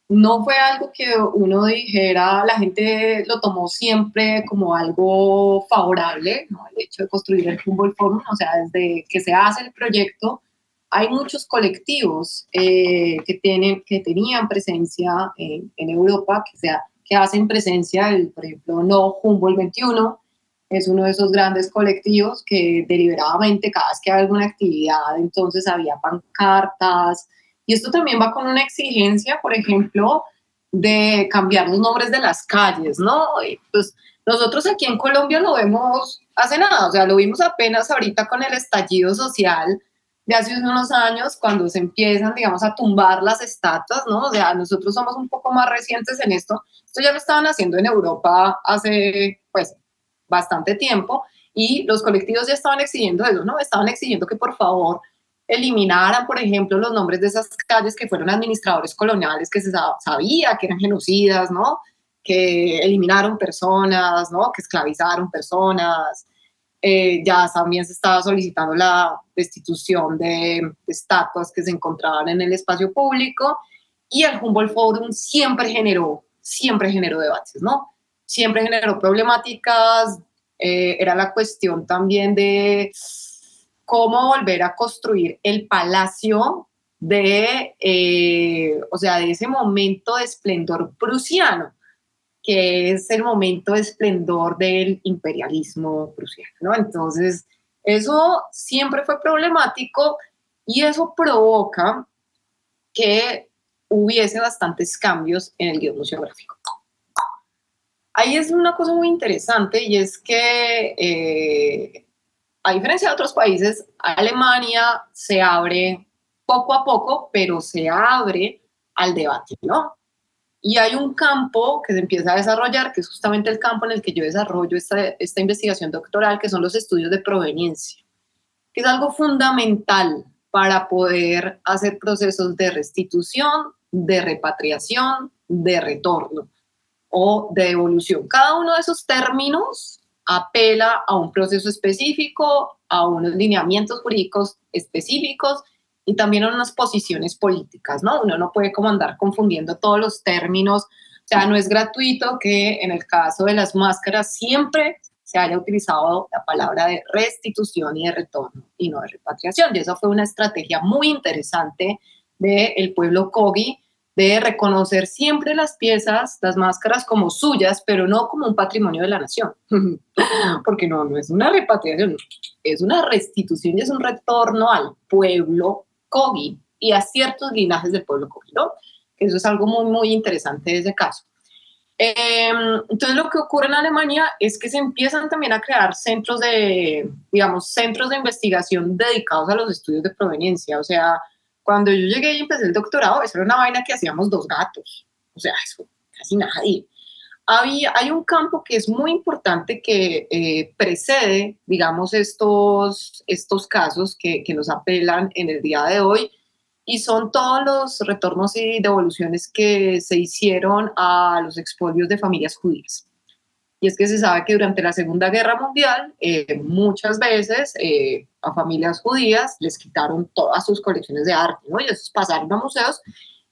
no fue algo que uno dijera, la gente lo tomó siempre como algo favorable, ¿no? el hecho de construir el Humboldt Forum, o sea, desde que se hace el proyecto, hay muchos colectivos eh, que, tienen, que tenían presencia en, Europa, que, sea, que hacen presencia, el, por ejemplo, No Humboldt 21, es uno de esos grandes colectivos que deliberadamente cada vez que hay alguna actividad, entonces había pancartas, y esto también va con una exigencia, por ejemplo, de cambiar los nombres de las calles, ¿no? pues nosotros aquí en Colombia lo vemos hace nada, o sea, lo vimos apenas ahorita con el estallido social, de hace unos años, cuando se empiezan, digamos, a tumbar las estatuas, ¿no? O sea, nosotros somos un poco más recientes en esto. Esto ya lo estaban haciendo en Europa hace, pues, bastante tiempo y los colectivos ya estaban exigiendo eso, ¿no? Estaban exigiendo que por favor eliminaran, por ejemplo, los nombres de esas calles que fueron administradores coloniales que se sabía que eran genocidas, ¿no? Que eliminaron personas, ¿no? Que esclavizaron personas. Eh, ya también se estaba solicitando la destitución de, de estatuas que se encontraban en el espacio público y el Humboldt Forum siempre generó, siempre generó debates, ¿no? Siempre generó problemáticas, eh, era la cuestión también de cómo volver a construir el palacio de, eh, o sea, de ese momento de esplendor prusiano, que es el momento de esplendor del imperialismo prusiano, ¿no? Entonces, eso siempre fue problemático y eso provoca que hubiese bastantes cambios en el guion museográfico. Ahí es una cosa muy interesante y es que, eh, a diferencia de otros países, Alemania se abre poco a poco, pero se abre al debate, ¿no? Y hay un campo que se empieza a desarrollar, que es justamente el campo en el que yo desarrollo esta, esta investigación doctoral, que son los estudios de proveniencia, que es algo fundamental para poder hacer procesos de restitución, de repatriación, de retorno o de devolución. Cada uno de esos términos apela a un proceso específico, a unos lineamientos jurídicos específicos y también a unas posiciones políticas, ¿no? Uno no puede como andar confundiendo todos los términos, o sea, no es gratuito que en el caso de las máscaras siempre se haya utilizado la palabra de restitución y de retorno y no de repatriación. Y eso fue una estrategia muy interesante del pueblo Kogi de reconocer siempre las piezas, las máscaras como suyas, pero no como un patrimonio de la nación. Porque no, no es una repatriación, es una restitución y es un retorno al pueblo Kogi y a ciertos linajes del pueblo Kogi, ¿no? Eso es algo muy, muy interesante de ese caso. Em, entonces lo que ocurre en Alemania es que se empiezan también a crear centros de, digamos, centros de investigación dedicados a los estudios de proveniencia, o sea, cuando yo llegué y empecé el doctorado, eso era una vaina que hacíamos dos gatos, o sea, eso casi nadie. Había, hay un campo que es muy importante que eh, precede, digamos, estos, estos casos que, que nos apelan en el día de hoy, y son todos los retornos y devoluciones que se hicieron a los expolios de familias judías. Y es que se sabe que durante la Segunda Guerra Mundial eh, muchas veces eh, a familias judías les quitaron todas sus colecciones de arte, ¿no? Y esos pasaron a museos.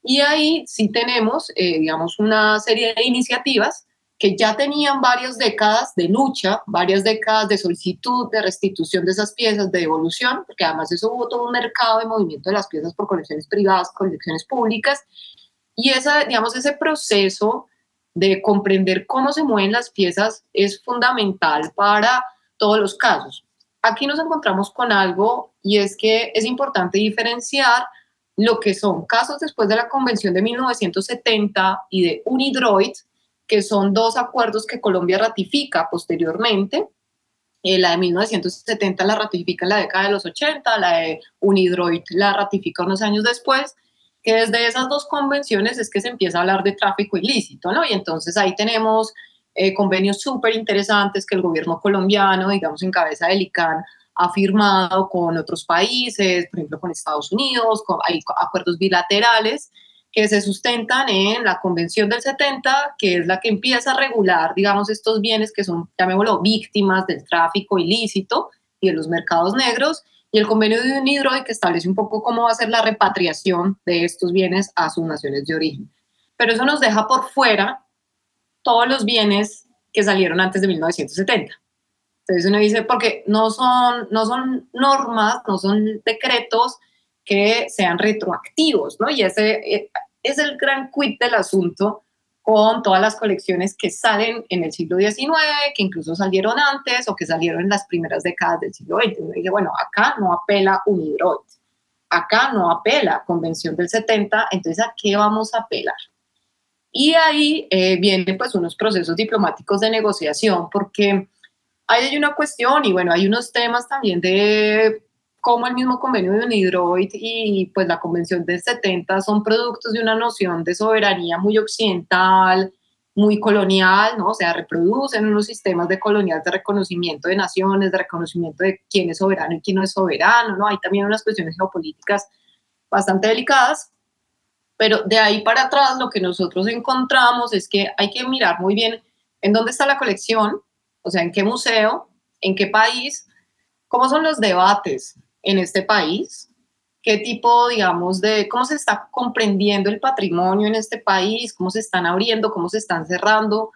Y ahí sí tenemos, eh, digamos, una serie de iniciativas que ya tenían varias décadas de lucha, varias décadas de solicitud de restitución de esas piezas, de devolución, porque además eso hubo todo un mercado de movimiento de las piezas por colecciones privadas, colecciones públicas. Y esa, digamos, ese proceso de comprender cómo se mueven las piezas es fundamental para todos los casos. Aquí nos encontramos con algo y es que es importante diferenciar lo que son casos después de la Convención de 1970 y de Unidroid, que son dos acuerdos que Colombia ratifica posteriormente. Eh, la de 1970 la ratifica en la década de los 80, la de Unidroid la ratifica unos años después que desde esas dos convenciones es que se empieza a hablar de tráfico ilícito, ¿no? Y entonces ahí tenemos eh, convenios súper interesantes que el gobierno colombiano, digamos, en cabeza del ICANN, ha firmado con otros países, por ejemplo, con Estados Unidos, hay acuerdos bilaterales que se sustentan en la Convención del 70, que es la que empieza a regular, digamos, estos bienes que son, llamémoslo, víctimas del tráfico ilícito y de los mercados negros, y el convenio de UNIDROID que establece un poco cómo va a ser la repatriación de estos bienes a sus naciones de origen. Pero eso nos deja por fuera todos los bienes que salieron antes de 1970. Entonces uno dice, porque no son, no son normas, no son decretos que sean retroactivos, ¿no? Y ese eh, es el gran quid del asunto, con todas las colecciones que salen en el siglo XIX, que incluso salieron antes o que salieron en las primeras décadas del siglo XX. Yo dije, bueno, acá no apela Unidroid, acá no apela Convención del 70, entonces ¿a qué vamos a apelar? Y ahí eh, vienen pues unos procesos diplomáticos de negociación porque hay una cuestión y bueno, hay unos temas también de como el mismo convenio de Unidroid y pues la convención del 70 son productos de una noción de soberanía muy occidental, muy colonial, ¿no? O sea, reproducen unos sistemas de colonial de reconocimiento de naciones, de reconocimiento de quién es soberano y quién no es soberano, ¿no? Hay también unas cuestiones geopolíticas bastante delicadas, pero de ahí para atrás lo que nosotros encontramos es que hay que mirar muy bien en dónde está la colección, o sea, en qué museo, en qué país, cómo son los debates en este país, qué tipo, digamos, de cómo se está comprendiendo el patrimonio en este país, cómo se están abriendo, cómo se están cerrando,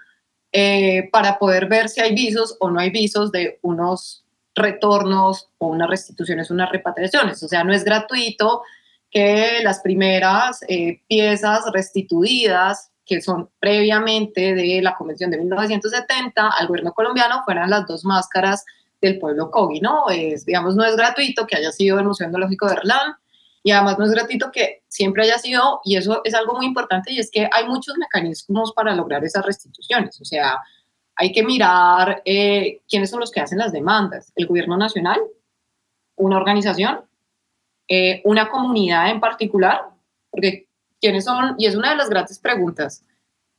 eh, para poder ver si hay visos o no hay visos de unos retornos o unas restituciones, unas repatriaciones. O sea, no es gratuito que las primeras eh, piezas restituidas, que son previamente de la Convención de 1970 al gobierno colombiano, fueran las dos máscaras del pueblo Kogi, ¿no? Es, digamos, no es gratuito que haya sido el Museo Etnológico de Erlán, y además no es gratuito que siempre haya sido, y eso es algo muy importante, y es que hay muchos mecanismos para lograr esas restituciones. O sea, hay que mirar eh, quiénes son los que hacen las demandas. El gobierno nacional, una organización, eh, una comunidad en particular, porque quiénes son, y es una de las grandes preguntas,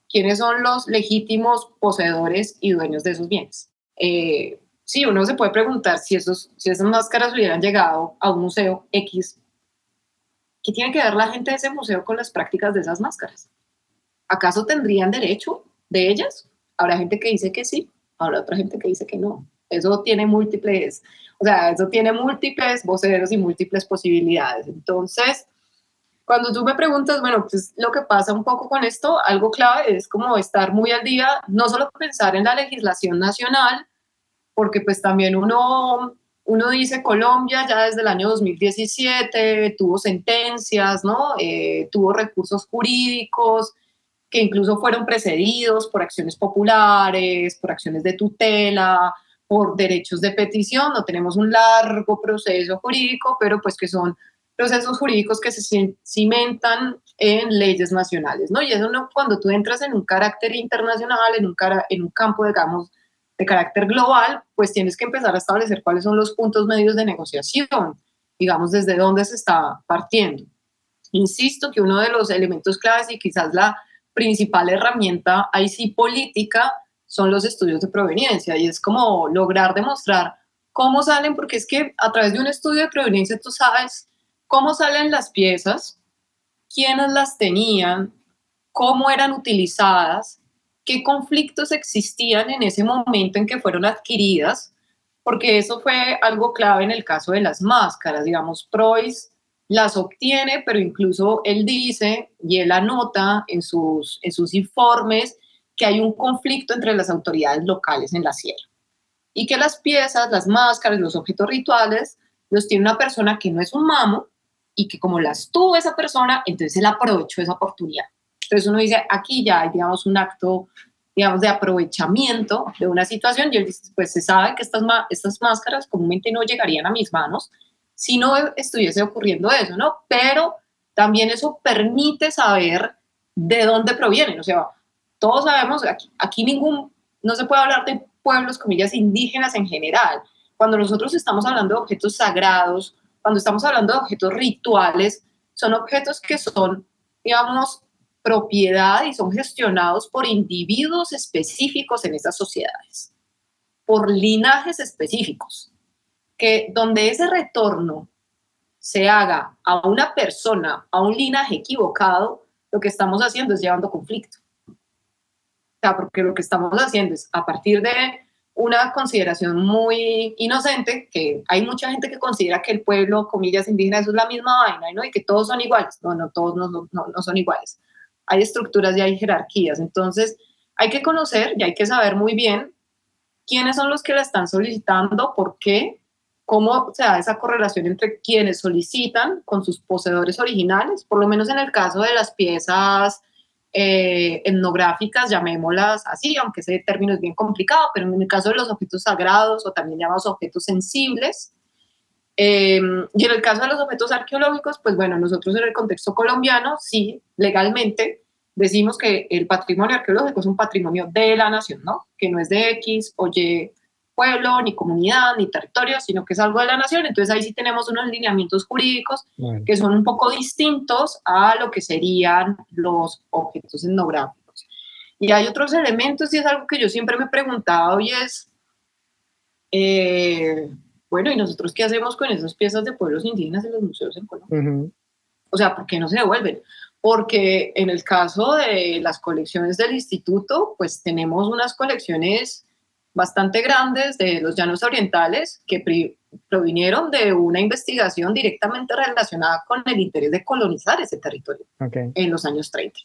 quiénes son los legítimos poseedores y dueños de esos bienes. Eh, sí, uno se puede preguntar si, esos, si esas máscaras hubieran llegado a un museo X ¿Qué tiene que ver la gente de ese museo con las prácticas de esas máscaras? ¿Acaso tendrían derecho de ellas? Habrá gente que dice que sí, habrá otra gente que dice que no. Eso tiene múltiples, o sea, eso tiene múltiples voceros y múltiples posibilidades. Entonces, cuando tú me preguntas, bueno, pues lo que pasa un poco con esto, algo clave es como estar muy al día, no solo pensar en la legislación nacional, porque pues también uno uno dice Colombia ya desde el año 2017 tuvo sentencias, ¿no? Eh, tuvo recursos jurídicos que incluso fueron precedidos por acciones populares, por acciones de tutela, por derechos de petición. No tenemos un largo proceso jurídico, pero pues que son procesos jurídicos que se cimentan en leyes nacionales, ¿no? Y eso no, cuando tú entras en un carácter internacional, en un, cara, en un campo, digamos, de carácter global, pues tienes que empezar a establecer cuáles son los puntos medios de negociación, digamos, desde dónde se está partiendo. Insisto que uno de los elementos claves y quizás la principal herramienta ahí sí política son los estudios de proveniencia y es como lograr demostrar cómo salen, porque es que a través de un estudio de proveniencia tú sabes cómo salen las piezas, quiénes las tenían, cómo eran utilizadas qué conflictos existían en ese momento en que fueron adquiridas, porque eso fue algo clave en el caso de las máscaras. Digamos, Preuss las obtiene, pero incluso él dice y él anota en sus, en sus informes que hay un conflicto entre las autoridades locales en la sierra y que las piezas, las máscaras, los objetos rituales los tiene una persona que no es un mamo y que como las tuvo esa persona, entonces él aprovechó esa oportunidad. Entonces uno dice, aquí ya hay, digamos, un acto, digamos, de aprovechamiento de una situación y él dice, pues se sabe que estas, estas máscaras comúnmente no llegarían a mis manos si no estuviese ocurriendo eso, ¿no? Pero también eso permite saber de dónde provienen. O sea, todos sabemos, aquí, aquí ningún, no se puede hablar de pueblos, comillas, indígenas en general. Cuando nosotros estamos hablando de objetos sagrados, cuando estamos hablando de objetos rituales, son objetos que son, digamos, propiedad y son gestionados por individuos específicos en esas sociedades, por linajes específicos, que donde ese retorno se haga a una persona, a un linaje equivocado, lo que estamos haciendo es llevando conflicto. O sea, porque lo que estamos haciendo es a partir de una consideración muy inocente, que hay mucha gente que considera que el pueblo, comillas, indígena, es la misma vaina, ¿no? Y que todos son iguales. No, no, todos no, no, no son iguales hay estructuras y hay jerarquías. Entonces, hay que conocer y hay que saber muy bien quiénes son los que la están solicitando, por qué, cómo se da esa correlación entre quienes solicitan con sus poseedores originales, por lo menos en el caso de las piezas eh, etnográficas, llamémoslas así, aunque ese término es bien complicado, pero en el caso de los objetos sagrados o también llamados objetos sensibles, Em, y en el caso de los objetos arqueológicos, pues bueno, nosotros en el contexto colombiano, sí, legalmente decimos que el patrimonio arqueológico es un patrimonio de la nación, ¿no? Que no es de X o Y pueblo, ni comunidad, ni territorio, sino que es algo de la nación. Entonces ahí sí tenemos unos lineamientos jurídicos que son un poco distintos a lo que serían los objetos etnográficos. Y hay otros elementos y es algo que yo siempre me he preguntado y es, eh, bueno, ¿y nosotros qué hacemos con esas piezas de pueblos indígenas en los museos en Colombia? O sea, ¿por qué no se devuelven? Porque en el caso de las colecciones del instituto, pues tenemos unas colecciones bastante grandes de los llanos orientales que provinieron de una investigación directamente relacionada con el interés de colonizar ese territorio en los años 30.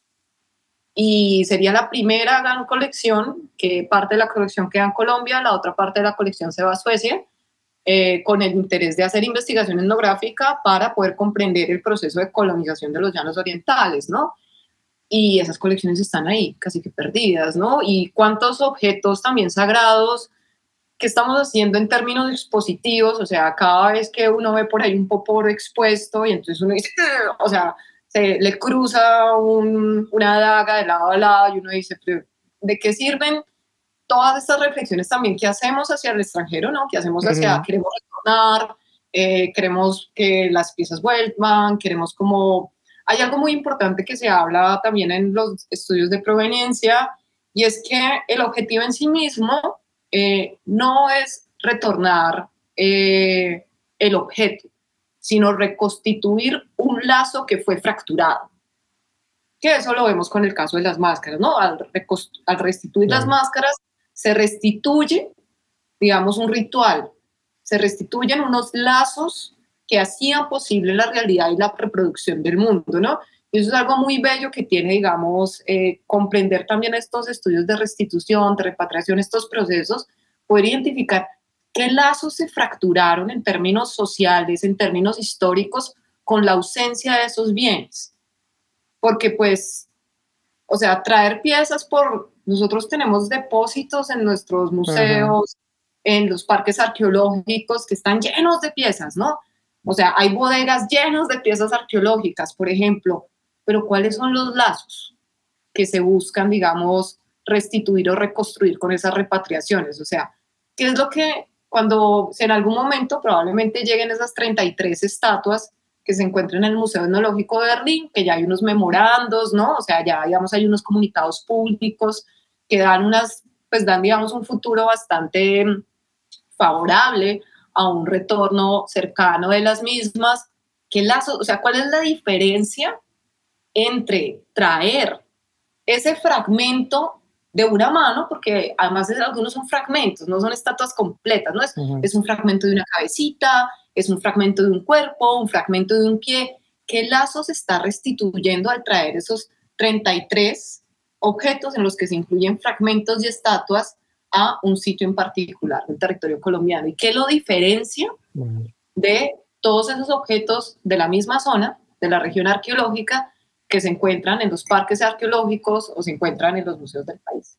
Y sería la primera gran colección, que parte de la colección queda en Colombia, la otra parte de la colección se va a Suecia, eh, con el interés de hacer investigación etnográfica para poder comprender el proceso de colonización de los llanos orientales, ¿no? y esas colecciones están ahí, casi que perdidas, ¿no? Y cuántos objetos también sagrados que estamos haciendo en términos dispositivos, o sea, cada vez que uno ve por ahí un popor expuesto y entonces uno dice, o sea, se le cruza una daga de lado a lado y uno dice, ¿de qué sirven todas estas reflexiones también que hacemos hacia el extranjero, ¿no? Que hacemos hacia, queremos retornar, eh, queremos que las piezas vuelvan, queremos como hay algo muy importante que se habla también en los estudios de proveniencia y es que el objetivo en sí mismo eh, no es retornar eh, el objeto, sino reconstituir un lazo que fue fracturado. Que eso lo vemos con el caso de las máscaras, ¿no? Al, al restituir las máscaras, se restituye, digamos, un ritual, se restituyen unos lazos que hacían posible la realidad y la reproducción del mundo, ¿no? Y eso es algo muy bello que tiene, digamos, eh, comprender también estos estudios de restitución, de repatriación, estos procesos, poder identificar qué lazos se fracturaron en términos sociales, en términos históricos, con la ausencia de esos bienes. Porque pues, o sea, traer piezas por, nosotros tenemos depósitos en nuestros museos, en los parques arqueológicos que están llenos de piezas, ¿no? O sea, hay bodegas llenas de piezas arqueológicas, por ejemplo, pero ¿cuáles son los lazos que se buscan, digamos, restituir o reconstruir con esas repatriaciones? O sea, ¿qué es lo que cuando en algún momento probablemente lleguen esas 33 estatuas que se encuentran en el Museo Etnológico de Berlín, que ya hay unos memorandos, ¿no? O sea, ya, digamos, hay unos comunicados públicos que dan unas, pues dan, digamos, un futuro bastante favorable a un retorno cercano de las mismas. ¿Qué lazo, o sea, cuál es la diferencia entre traer ese fragmento de una mano, porque además de, algunos son fragmentos, no son estatuas completas, ¿no? Es, es un fragmento de una cabecita, es un fragmento de un cuerpo, un fragmento de un pie. ¿Qué lazo se está restituyendo al traer esos 33 objetos en los que se incluyen fragmentos y estatuas a un sitio en particular del territorio colombiano. ¿Y qué lo diferencia de todos esos objetos de la misma zona, de la región arqueológica, que se encuentran en los parques arqueológicos o se encuentran en los museos del país?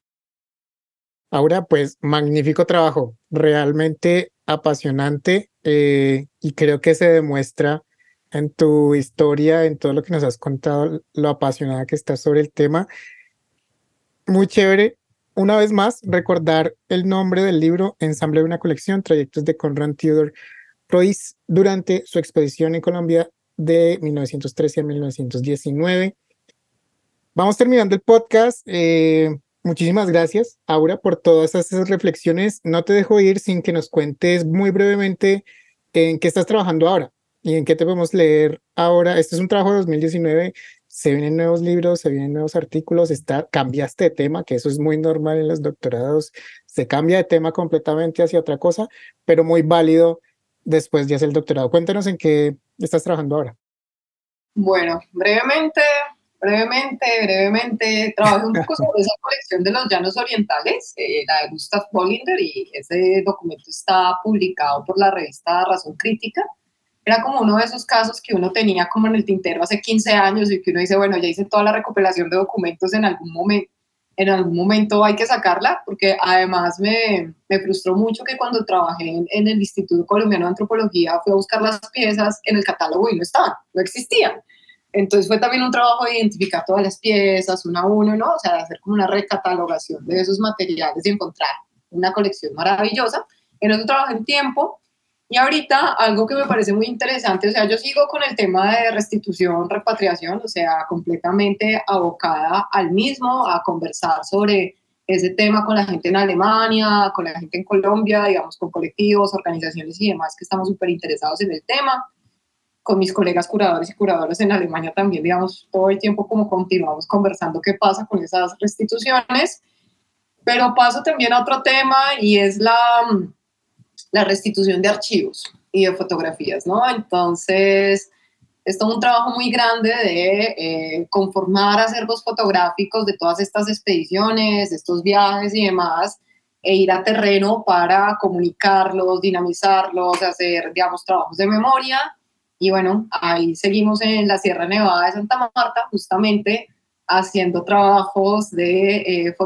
Ahora, pues magnífico trabajo, realmente apasionante eh, y creo que se demuestra en tu historia, en todo lo que nos has contado, lo apasionada que estás sobre el tema. Muy chévere una vez más, recordar el nombre del libro, Ensamble de una colección, Trayectos de Conrad Theodor Royce durante su expedición en Colombia de 1913 a 1919. Vamos terminando el podcast. Eh, muchísimas gracias, Aura, por todas esas reflexiones. No te dejo ir sin que nos cuentes muy brevemente en qué estás trabajando ahora y en qué te podemos leer ahora. Este es un trabajo de 2019 se vienen nuevos libros, se vienen nuevos artículos, está, cambiaste de tema, que eso es muy normal en los doctorados, se cambia de tema completamente hacia otra cosa, pero muy válido después de hacer el doctorado. Cuéntanos en qué estás trabajando ahora. Bueno, brevemente, brevemente, brevemente, trabajo un poco sobre esa colección de los llanos orientales, eh, la de Gustav Bollinger, y ese documento está publicado por la revista Razón Crítica era como uno de esos casos que uno tenía como en el tintero hace 15 años y que uno dice, bueno, ya hice toda la recopilación de documentos en algún momento, en algún momento hay que sacarla, porque además me, me frustró mucho que cuando trabajé en, en, el Instituto Colombiano de Antropología fui a buscar las piezas en el catálogo y no estaban, no existían. Entonces fue también un trabajo de identificar todas las piezas, una a uno, ¿no? O sea, de hacer como una recatalogación de esos materiales y encontrar una colección maravillosa. En eso trabajé en tiempo Y ahorita algo que me parece muy interesante, o sea, yo sigo con el tema de restitución, repatriación, o sea, completamente abocada al mismo, a conversar sobre ese tema con la gente en Alemania, con la gente en Colombia, digamos, con colectivos, organizaciones y demás que estamos súper interesados en el tema, con mis colegas curadores y curadoras en Alemania también, digamos, todo el tiempo como continuamos conversando qué pasa con esas restituciones. Pero paso también a otro tema y es la la restitución de archivos y de fotografías, ¿no? Entonces, es todo un trabajo muy grande de eh, conformar acervos fotográficos de todas estas expediciones, estos viajes y demás, e ir a terreno para comunicarlos, dinamizarlos, hacer, digamos, trabajos de memoria. Y bueno, ahí seguimos en la Sierra Nevada de Santa Marta, justamente haciendo trabajos de eh,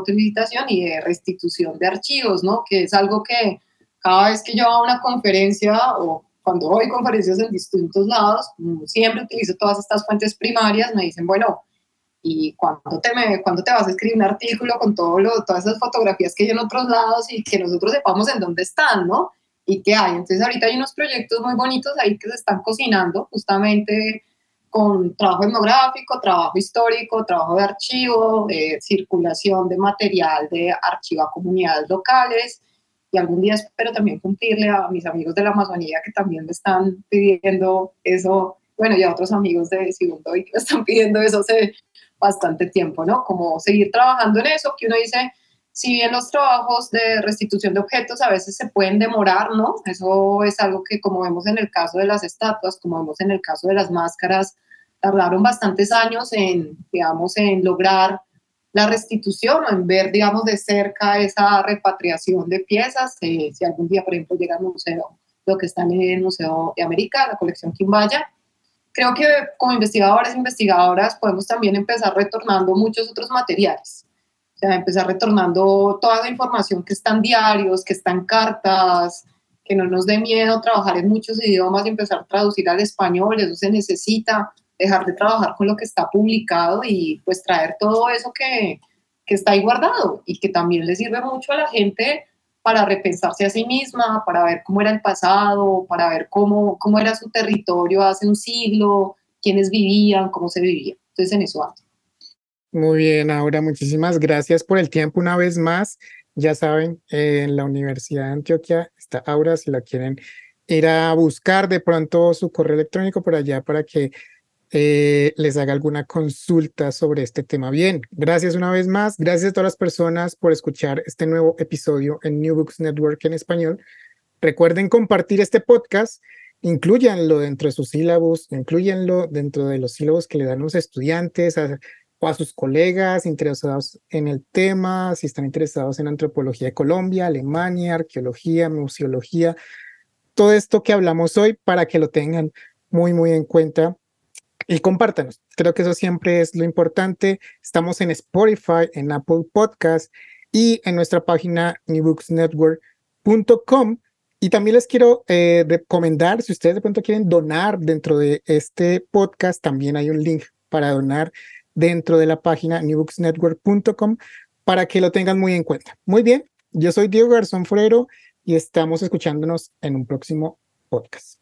y de restitución de archivos, ¿no? Que es algo que cada vez que yo hago una conferencia o cuando doy conferencias en distintos lados, siempre utilizo todas estas fuentes primarias, me dicen, bueno, ¿y cuándo te, me, te vas a escribir un artículo con todo lo, todas esas fotografías que hay en otros lados y que nosotros sepamos en dónde están, ¿no? Y qué hay. Entonces ahorita hay unos proyectos muy bonitos ahí que se están cocinando justamente con trabajo etnográfico, trabajo histórico, trabajo de archivo, de circulación de material de archivo a comunidades locales, y algún día espero también cumplirle a mis amigos de la Amazonía que también me están pidiendo eso, bueno, y a otros amigos de Segundo y que me están pidiendo eso hace bastante tiempo, ¿no? Como seguir trabajando en eso, que uno dice, si bien los trabajos de restitución de objetos a veces se pueden demorar, ¿no? Eso es algo que como vemos en el caso de las estatuas, como vemos en el caso de las máscaras, tardaron bastantes años en, digamos, en lograr la restitución o en ver, digamos, de cerca esa repatriación de piezas. Eh, si algún día, por ejemplo, llega al museo, lo que está en el Museo de América, la colección Quimbaya, creo que como investigadores e investigadoras podemos también empezar retornando muchos otros materiales. O sea, empezar retornando toda la información que está en diarios, que está en cartas, que no nos dé miedo trabajar en muchos idiomas y empezar a traducir al español, eso se necesita dejar de trabajar con lo que está publicado y pues traer todo eso que, que está ahí guardado y que también le sirve mucho a la gente para repensarse a sí misma, para ver cómo era el pasado, para ver cómo, cómo era su territorio hace un siglo, quiénes vivían, cómo se vivía. Entonces en eso ando. Muy bien, Aura, muchísimas gracias por el tiempo una vez más. Ya saben, en la Universidad de Antioquia está Aura, si la quieren ir a buscar de pronto su correo electrónico por allá para que eh, les haga alguna consulta sobre este tema. Bien, gracias una vez más. Gracias a todas las personas por escuchar este nuevo episodio en New Books Network en español. Recuerden compartir este podcast, incluyanlo dentro de sus sílabos, incluyanlo dentro de los sílabos que le dan los estudiantes o a sus colegas interesados en el tema, si están interesados en antropología de Colombia, Alemania, arqueología, museología, todo esto que hablamos hoy para que lo tengan muy, muy en cuenta y compártanos. Creo que eso siempre es lo importante. Estamos en Spotify, en Apple Podcast y en nuestra página newbooksnetwork.com. Y también les quiero eh, recomendar, si ustedes de pronto quieren donar dentro de este podcast, también hay un link para donar dentro de la página newbooksnetwork.com para que lo tengan muy en cuenta. Muy bien, yo soy Diego Garzón Forero y estamos escuchándonos en un próximo podcast.